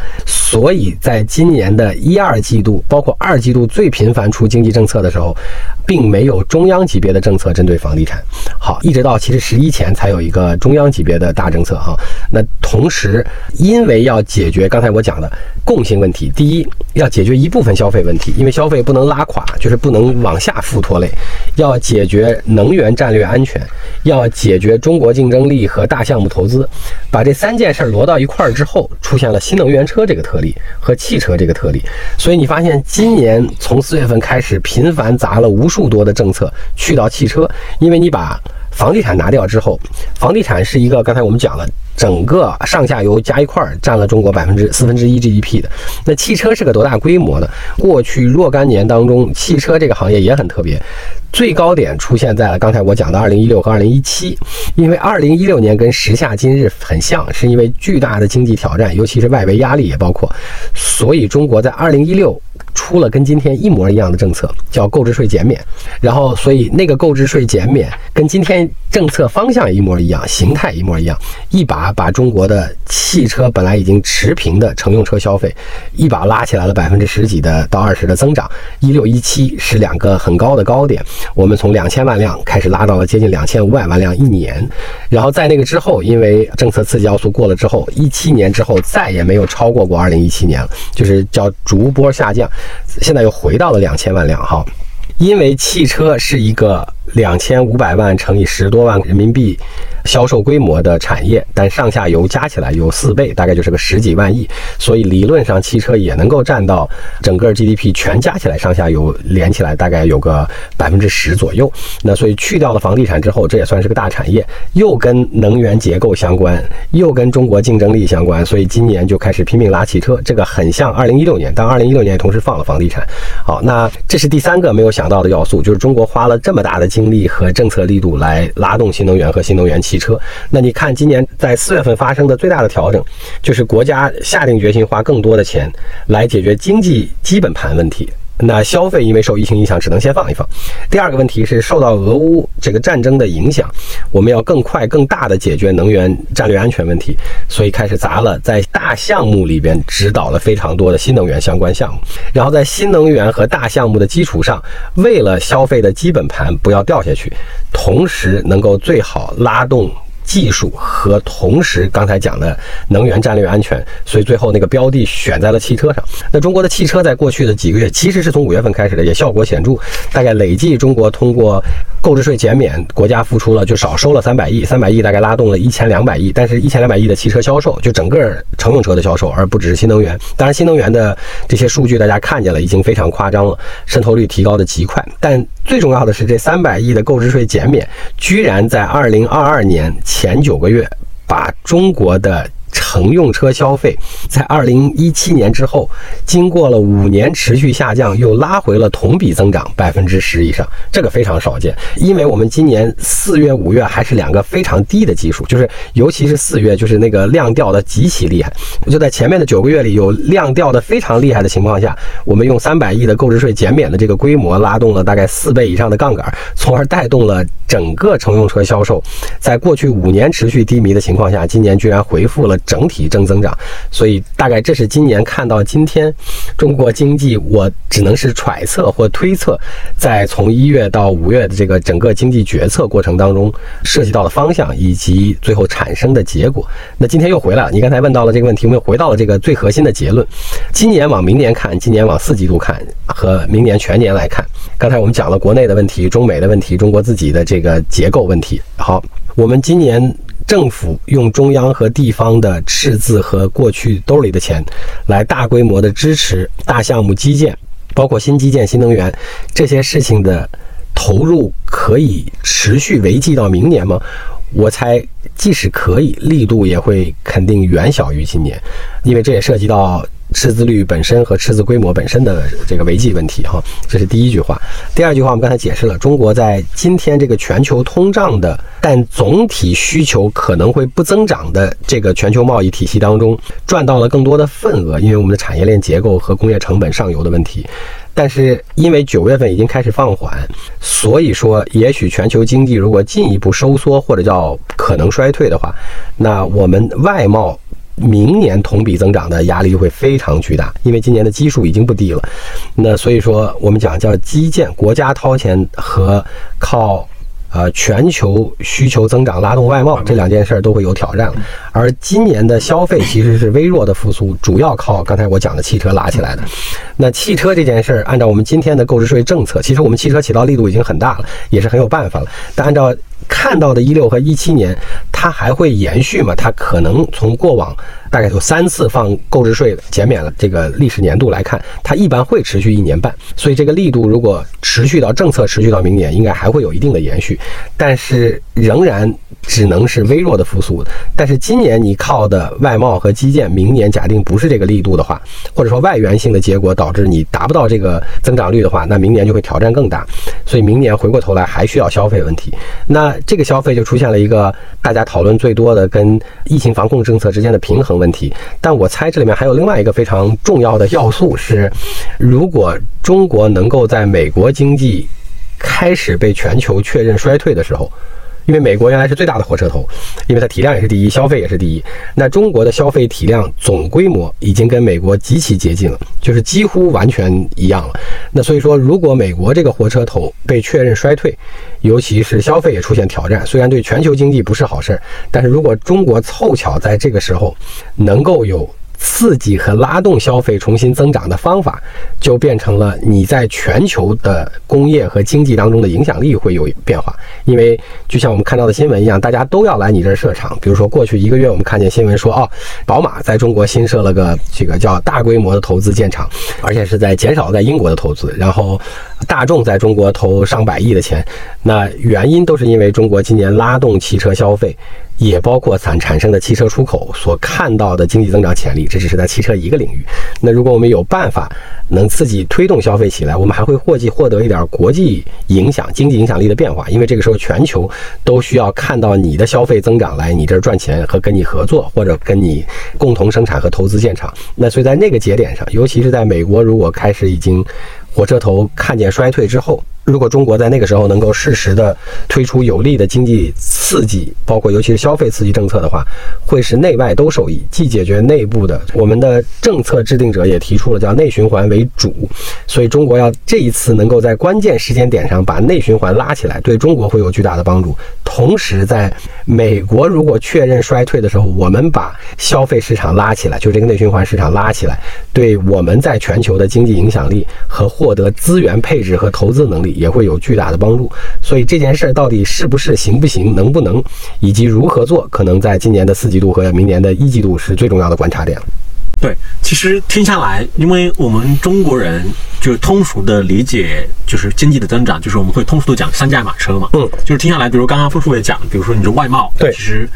所以在今年的一二季度，包括二季度最频繁出经济政策的时候，并没有中央级别的政策针对房地产。好，一直到其实十一前才有一个中央级别的大政策哈。那同时，因为要解决刚才我讲的共性问题，第一要解决一部分消费问题，因为消费不能拉垮，就是不能往下负拖累，要解决能源战略安全，要解决中国竞争力和大项目投资，把这三件事摞到一块儿之后，出现了新能源车这个特例和汽车这个特例。所以你发现今年从四月份开始，频繁砸了无数多的政策去到汽车，因为你把。房地产拿掉之后，房地产是一个刚才我们讲了，整个上下游加一块儿占了中国百分之四分之一 GDP 的。那汽车是个多大规模呢？过去若干年当中，汽车这个行业也很特别，最高点出现在了刚才我讲的二零一六和二零一七，因为二零一六年跟时下今日很像，是因为巨大的经济挑战，尤其是外围压力也包括，所以中国在二零一六。出了跟今天一模一样的政策，叫购置税减免，然后所以那个购置税减免跟今天政策方向一模一样，形态一模一样，一把把中国的汽车本来已经持平的乘用车消费，一把拉起来了百分之十几的到二十的增长，一六一七是两个很高的高点，我们从两千万辆开始拉到了接近两千五百万辆一年，然后在那个之后，因为政策刺激要素过了之后，一七年之后再也没有超过过二零一七年了，就是叫逐波下降。现在又回到了两千万辆哈，因为汽车是一个。两千五百万乘以十多万人民币销售规模的产业，但上下游加起来有四倍，大概就是个十几万亿。所以理论上汽车也能够占到整个 GDP 全加起来上下游连起来大概有个百分之十左右。那所以去掉了房地产之后，这也算是个大产业，又跟能源结构相关，又跟中国竞争力相关。所以今年就开始拼命拉汽车，这个很像二零一六年，但二零一六年也同时放了房地产。好，那这是第三个没有想到的要素，就是中国花了这么大的。精力和政策力度来拉动新能源和新能源汽车。那你看，今年在四月份发生的最大的调整，就是国家下定决心花更多的钱来解决经济基本盘问题。那消费因为受疫情影响，只能先放一放。第二个问题是受到俄乌这个战争的影响，我们要更快、更大的解决能源战略安全问题，所以开始砸了，在大项目里边指导了非常多的新能源相关项目。然后在新能源和大项目的基础上，为了消费的基本盘不要掉下去，同时能够最好拉动。技术和同时刚才讲的能源战略安全，所以最后那个标的选在了汽车上。那中国的汽车在过去的几个月，其实是从五月份开始的，也效果显著。大概累计中国通过购置税减免，国家付出了就少收了三百亿，三百亿大概拉动了一千两百亿。但是，一千两百亿的汽车销售，就整个乘用车的销售，而不只是新能源。当然，新能源的这些数据大家看见了，已经非常夸张了，渗透率提高的极快。但最重要的是，这三百亿的购置税减免，居然在二零二二年前九个月，把中国的。乘用车消费在二零一七年之后，经过了五年持续下降，又拉回了同比增长百分之十以上，这个非常少见。因为我们今年四月、五月还是两个非常低的基数，就是尤其是四月，就是那个量掉的极其厉害。就在前面的九个月里有量掉的非常厉害的情况下，我们用三百亿的购置税减免的这个规模，拉动了大概四倍以上的杠杆，从而带动了整个乘用车销售。在过去五年持续低迷的情况下，今年居然回复了。整体正增长。所以大概这是今年看到今天中国经济，我只能是揣测或推测，在从一月到五月的这个整个经济决策过程当中涉及到的方向以及最后产生的结果。那今天又回来了，你刚才问到了这个问题，我们又回到了这个最核心的结论：今年往明年看，今年往四季度看和明年全年来看。刚才我们讲了国内的问题、中美的问题、中国自己的这个结构问题。好，我们今年政府用中央和地方的赤字和过去兜里的钱，来大规模的支持大项目基建，包括新基建、新能源这些事情的投入，可以持续维系到明年吗？我猜，即使可以，力度也会肯定远小于今年，因为这也涉及到。赤字率本身和赤字规模本身的这个违纪问题，哈，这是第一句话。第二句话，我们刚才解释了，中国在今天这个全球通胀的，但总体需求可能会不增长的这个全球贸易体系当中，赚到了更多的份额，因为我们的产业链结构和工业成本上游的问题。但是因为九月份已经开始放缓，所以说，也许全球经济如果进一步收缩或者叫可能衰退的话，那我们外贸。明年同比增长的压力就会非常巨大，因为今年的基数已经不低了。那所以说，我们讲叫基建，国家掏钱和靠。呃，全球需求增长拉动外贸这两件事儿都会有挑战了，而今年的消费其实是微弱的复苏，主要靠刚才我讲的汽车拉起来的。那汽车这件事儿，按照我们今天的购置税政策，其实我们汽车起到力度已经很大了，也是很有办法了。但按照看到的一六和一七年，它还会延续吗？它可能从过往大概有三次放购置税减免了这个历史年度来看，它一般会持续一年半。所以这个力度如果持续到政策持续到明年，应该还会有一定的延续。但是仍然只能是微弱的复苏。但是今年年你靠的外贸和基建，明年假定不是这个力度的话，或者说外源性的结果导致你达不到这个增长率的话，那明年就会挑战更大。所以明年回过头来还需要消费问题。那这个消费就出现了一个大家讨论最多的跟疫情防控政策之间的平衡问题。但我猜这里面还有另外一个非常重要的要素是，如果中国能够在美国经济。开始被全球确认衰退的时候，因为美国原来是最大的火车头，因为它体量也是第一，消费也是第一。那中国的消费体量总规模已经跟美国极其接近了，就是几乎完全一样了。那所以说，如果美国这个火车头被确认衰退，尤其是消费也出现挑战，虽然对全球经济不是好事儿，但是如果中国凑巧在这个时候能够有。刺激和拉动消费重新增长的方法，就变成了你在全球的工业和经济当中的影响力会有变化。因为就像我们看到的新闻一样，大家都要来你这儿设厂。比如说过去一个月，我们看见新闻说，哦，宝马在中国新设了个这个叫大规模的投资建厂，而且是在减少在英国的投资。然后大众在中国投上百亿的钱，那原因都是因为中国今年拉动汽车消费。也包括产产生的汽车出口所看到的经济增长潜力，这只是在汽车一个领域。那如果我们有办法能刺激推动消费起来，我们还会获计获得一点国际影响、经济影响力的变化。因为这个时候全球都需要看到你的消费增长来你这儿赚钱和跟你合作，或者跟你共同生产和投资建厂。那所以在那个节点上，尤其是在美国，如果开始已经火车头看见衰退之后。如果中国在那个时候能够适时的推出有力的经济刺激，包括尤其是消费刺激政策的话，会使内外都受益，既解决内部的。我们的政策制定者也提出了叫内循环为主，所以中国要这一次能够在关键时间点上把内循环拉起来，对中国会有巨大的帮助。同时，在美国如果确认衰退的时候，我们把消费市场拉起来，就这个内循环市场拉起来，对我们在全球的经济影响力和获得资源配置和投资能力。也会有巨大的帮助，所以这件事儿到底是不是行不行，能不能，以及如何做，可能在今年的四季度和明年的一季度是最重要的观察点。对，其实听下来，因为我们中国人就是通俗的理解，就是经济的增长，就是我们会通俗的讲三驾马车嘛。嗯，就是听下来，比如刚刚付叔也讲，比如说你的外贸，对，其实。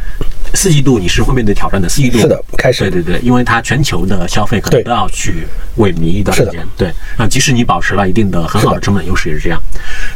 四季度你是会面对挑战的，四季度。是的，开始。对对对，因为它全球的消费可能都要去萎靡一段时间，对，那即使你保持了一定的很好的。成本优势也是这样。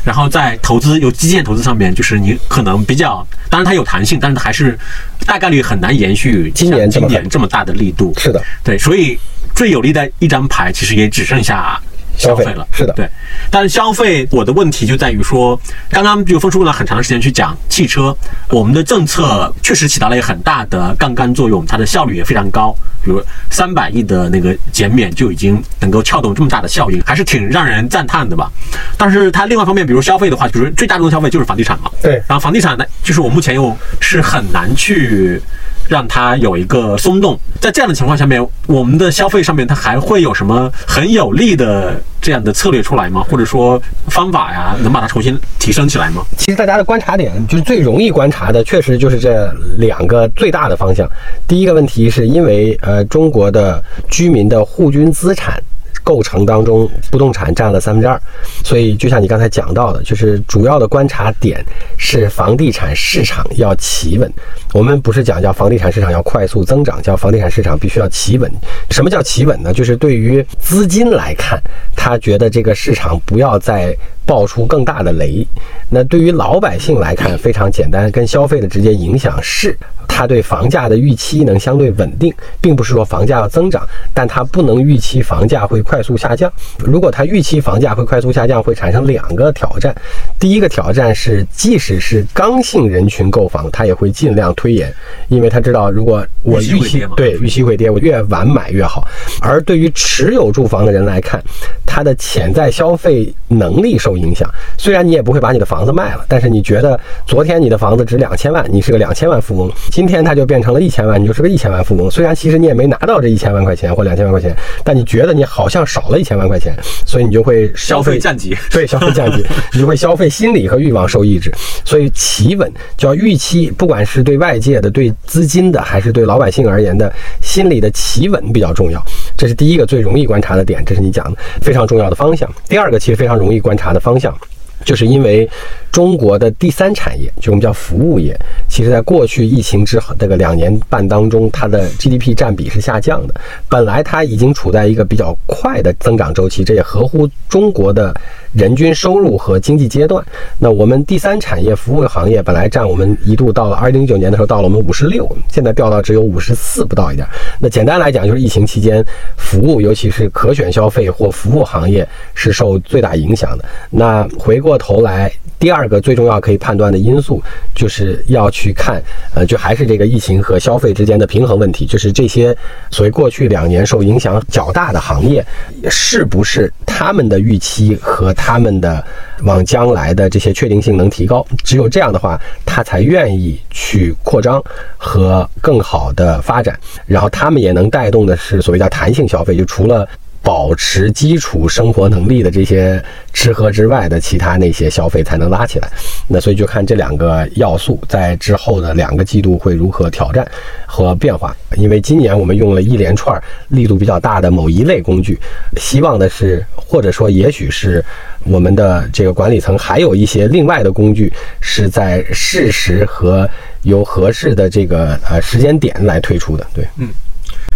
然后在投资有基建投资上面，就是你可能比较，当然它有弹性，但是还是大概率很难延续今年今年这么大。的力度。是的，对，所以最有利的一张牌其实也只剩下消费了。是的，对。但是消费，我的问题就在于说，刚刚就分出了很长时间去讲汽车，我们的政策确实起到了一个很大的杠杆作用，它的效率也非常高。比如三百亿的那个减免就已经能够撬动这么大的效应，还是挺让人赞叹的吧。但是它另外一方面，比如消费的话，比如最大宗消费就是房地产嘛。对。然后房地产呢，就是我目前又是很难去。让它有一个松动，在这样的情况下面，我们的消费上面它还会有什么很有力的这样的策略出来吗？或者说方法呀，能把它重新提升起来吗？其实大家的观察点就是最容易观察的，确实就是这两个最大的方向。第一个问题是因为呃中国的居民的户均资产。构成当中，不动产占了三分之二，所以就像你刚才讲到的，就是主要的观察点是房地产市场要企稳。我们不是讲叫房地产市场要快速增长，叫房地产市场必须要企稳。什么叫企稳呢？就是对于资金来看，他觉得这个市场不要再爆出更大的雷。那对于老百姓来看，非常简单，跟消费的直接影响是。他对房价的预期能相对稳定，并不是说房价要增长，但他不能预期房价会快速下降。如果他预期房价会快速下降，会产生两个挑战。第一个挑战是，即使是刚性人群购房，他也会尽量推延，因为他知道，如果我预期对预期会跌，我越晚买越好。而对于持有住房的人来看，他的潜在消费能力受影响。虽然你也不会把你的房子卖了，但是你觉得昨天你的房子值两千万，你是个两千万富翁。今天它就变成了一千万，你就是个一千万富翁。虽然其实你也没拿到这一千万块钱或两千万块钱，但你觉得你好像少了一千万块钱，所以你就会消费降级。对，消费降级，你就会消费心理和欲望受抑制。所以企稳叫预期，不管是对外界的、对资金的，还是对老百姓而言的，心理的企稳比较重要。这是第一个最容易观察的点，这是你讲的非常重要的方向。第二个其实非常容易观察的方向。就是因为中国的第三产业，就我们叫服务业，其实在过去疫情之后这个两年半当中，它的 GDP 占比是下降的。本来它已经处在一个比较快的增长周期，这也合乎中国的人均收入和经济阶段。那我们第三产业服务行业本来占我们一度到了二零一九年的时候到了我们五十六，现在掉到只有五十四不到一点。那简单来讲，就是疫情期间服务，尤其是可选消费或服务行业是受最大影响的。那回过。头来，第二个最重要可以判断的因素，就是要去看，呃，就还是这个疫情和消费之间的平衡问题，就是这些所谓过去两年受影响较大的行业，是不是他们的预期和他们的往将来的这些确定性能提高？只有这样的话，他才愿意去扩张和更好的发展，然后他们也能带动的是所谓叫弹性消费，就除了。保持基础生活能力的这些吃喝之外的其他那些消费才能拉起来，那所以就看这两个要素在之后的两个季度会如何挑战和变化。因为今年我们用了一连串力度比较大的某一类工具，希望的是或者说也许是我们的这个管理层还有一些另外的工具是在适时和有合适的这个呃时间点来推出的。对，嗯。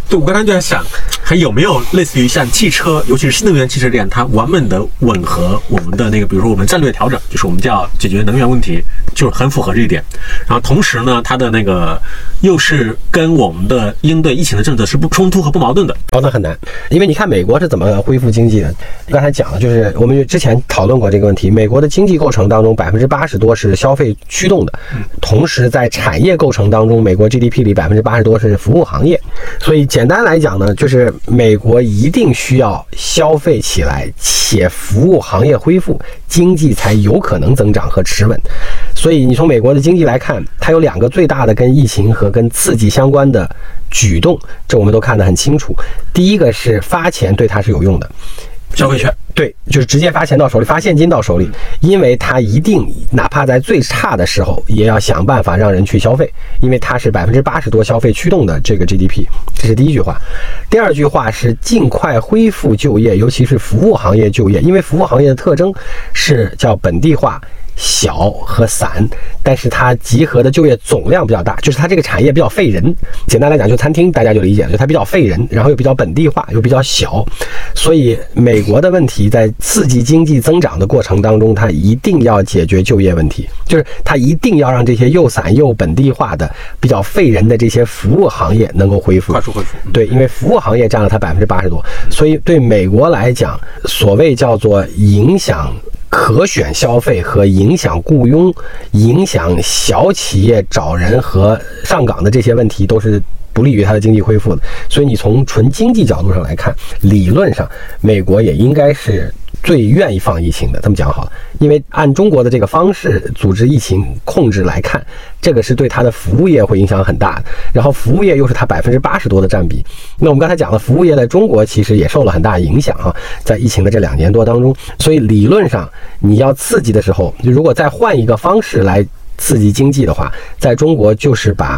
对，我刚才就在想，还有没有类似于像汽车，尤其是新能源汽车这样，它完美的吻合我们的那个，比如说我们战略调整，就是我们叫解决能源问题，就是很符合这一点。然后同时呢，它的那个又是跟我们的应对疫情的政策是不冲突和不矛盾的。哦，那很难，因为你看美国是怎么恢复经济的？刚才讲了，就是我们之前讨论过这个问题，美国的经济构成当中百分之八十多是消费驱动的，同时在产业构成当中，美国 GDP 里百分之八十多是服务行业，所以。简单来讲呢，就是美国一定需要消费起来，且服务行业恢复，经济才有可能增长和持稳。所以你从美国的经济来看，它有两个最大的跟疫情和跟刺激相关的举动，这我们都看得很清楚。第一个是发钱对它是有用的。消费券对，就是直接发钱到手里，发现金到手里，因为它一定哪怕在最差的时候，也要想办法让人去消费，因为它是百分之八十多消费驱动的这个 GDP。这是第一句话。第二句话是尽快恢复就业，尤其是服务行业就业，因为服务行业的特征是叫本地化。小和散，但是它集合的就业总量比较大，就是它这个产业比较费人。简单来讲，就餐厅大家就理解，就它比较费人，然后又比较本地化，又比较小。所以美国的问题在刺激经济增长的过程当中，它一定要解决就业问题，就是它一定要让这些又散又本地化的、比较费人的这些服务行业能够恢复，快速恢复。对，因为服务行业占了它百分之八十多，所以对美国来讲，所谓叫做影响。可选消费和影响雇佣、影响小企业找人和上岗的这些问题，都是不利于它的经济恢复的。所以，你从纯经济角度上来看，理论上，美国也应该是。最愿意放疫情的，这么讲好了，因为按中国的这个方式组织疫情控制来看，这个是对它的服务业会影响很大的。然后服务业又是它百分之八十多的占比。那我们刚才讲了，服务业在中国其实也受了很大影响啊，在疫情的这两年多当中。所以理论上，你要刺激的时候，如果再换一个方式来刺激经济的话，在中国就是把。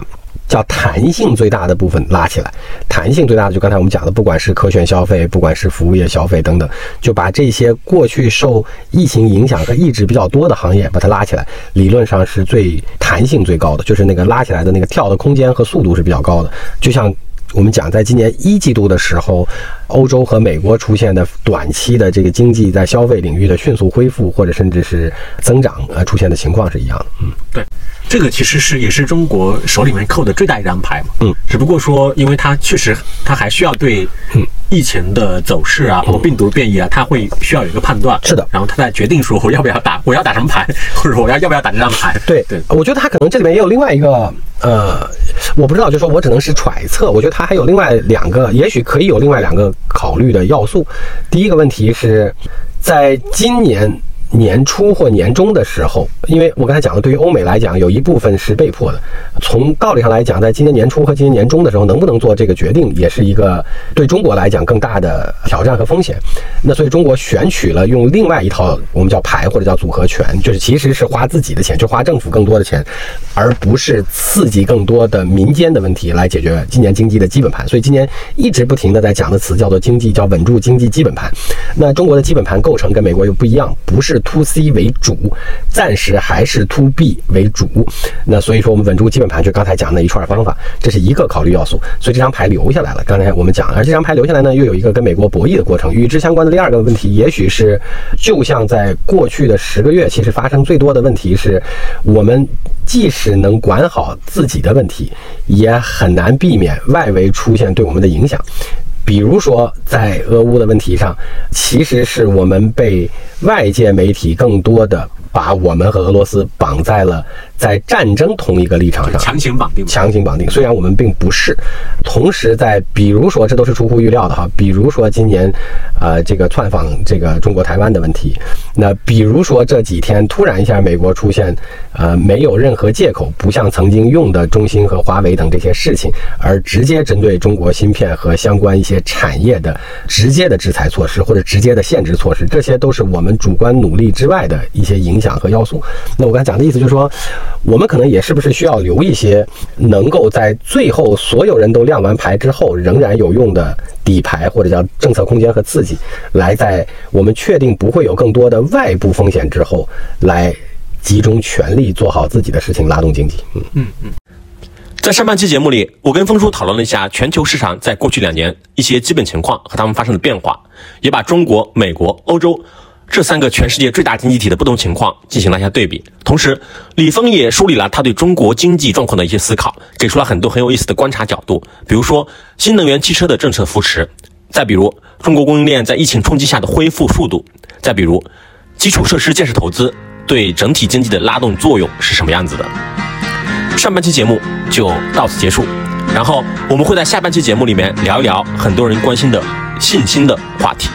叫弹性最大的部分拉起来，弹性最大的就刚才我们讲的，不管是可选消费，不管是服务业消费等等，就把这些过去受疫情影响和抑制比较多的行业把它拉起来，理论上是最弹性最高的，就是那个拉起来的那个跳的空间和速度是比较高的，就像。我们讲，在今年一季度的时候，欧洲和美国出现的短期的这个经济在消费领域的迅速恢复，或者甚至是增长，呃，出现的情况是一样的。嗯，对，这个其实是也是中国手里面扣的最大一张牌嘛。嗯，只不过说，因为它确实它还需要对疫情的走势啊，包括病毒变异啊，它会需要有一个判断。是的，然后他在决定说我要不要打，我要打什么牌，或者我要要不要打这张牌。对对，我觉得他可能这里面也有另外一个。呃，我不知道，就说我只能是揣测。我觉得他还有另外两个，也许可以有另外两个考虑的要素。第一个问题是，在今年。年初或年终的时候，因为我刚才讲了，对于欧美来讲，有一部分是被迫的。从道理上来讲，在今年年初和今年年中的时候，能不能做这个决定，也是一个对中国来讲更大的挑战和风险。那所以中国选取了用另外一套我们叫牌或者叫组合拳，就是其实是花自己的钱，就花政府更多的钱，而不是刺激更多的民间的问题来解决今年经济的基本盘。所以今年一直不停的在讲的词叫做经济，叫稳住经济基本盘。那中国的基本盘构成跟美国又不一样，不是。To C 为主，暂时还是 to B 为主。那所以说，我们稳住基本盘，就刚才讲那一串方法，这是一个考虑要素。所以这张牌留下来了。刚才我们讲，而这张牌留下来呢，又有一个跟美国博弈的过程。与之相关的第二个问题，也许是，就像在过去的十个月，其实发生最多的问题是，我们即使能管好自己的问题，也很难避免外围出现对我们的影响。比如说，在俄乌的问题上，其实是我们被外界媒体更多的把我们和俄罗斯绑在了。在战争同一个立场上强行绑定，强行绑定。虽然我们并不是，同时在比如说，这都是出乎预料的哈。比如说今年，呃，这个窜访这个中国台湾的问题，那比如说这几天突然一下美国出现，呃，没有任何借口，不像曾经用的中兴和华为等这些事情，而直接针对中国芯片和相关一些产业的直接的制裁措施或者直接的限制措施，这些都是我们主观努力之外的一些影响和要素。那我刚才讲的意思就是说。我们可能也是不是需要留一些能够在最后所有人都亮完牌之后仍然有用的底牌，或者叫政策空间和刺激，来在我们确定不会有更多的外部风险之后，来集中全力做好自己的事情，拉动经济。嗯嗯嗯。在上半期节目里，我跟峰叔讨论了一下全球市场在过去两年一些基本情况和他们发生的变化，也把中国、美国、欧洲。这三个全世界最大经济体的不同情况进行了一下对比，同时李峰也梳理了他对中国经济状况的一些思考，给出了很多很有意思的观察角度，比如说新能源汽车的政策扶持，再比如中国供应链在疫情冲击下的恢复速度，再比如基础设施建设投资对整体经济的拉动作用是什么样子的。上半期节目就到此结束，然后我们会在下半期节目里面聊一聊很多人关心的信心的话题。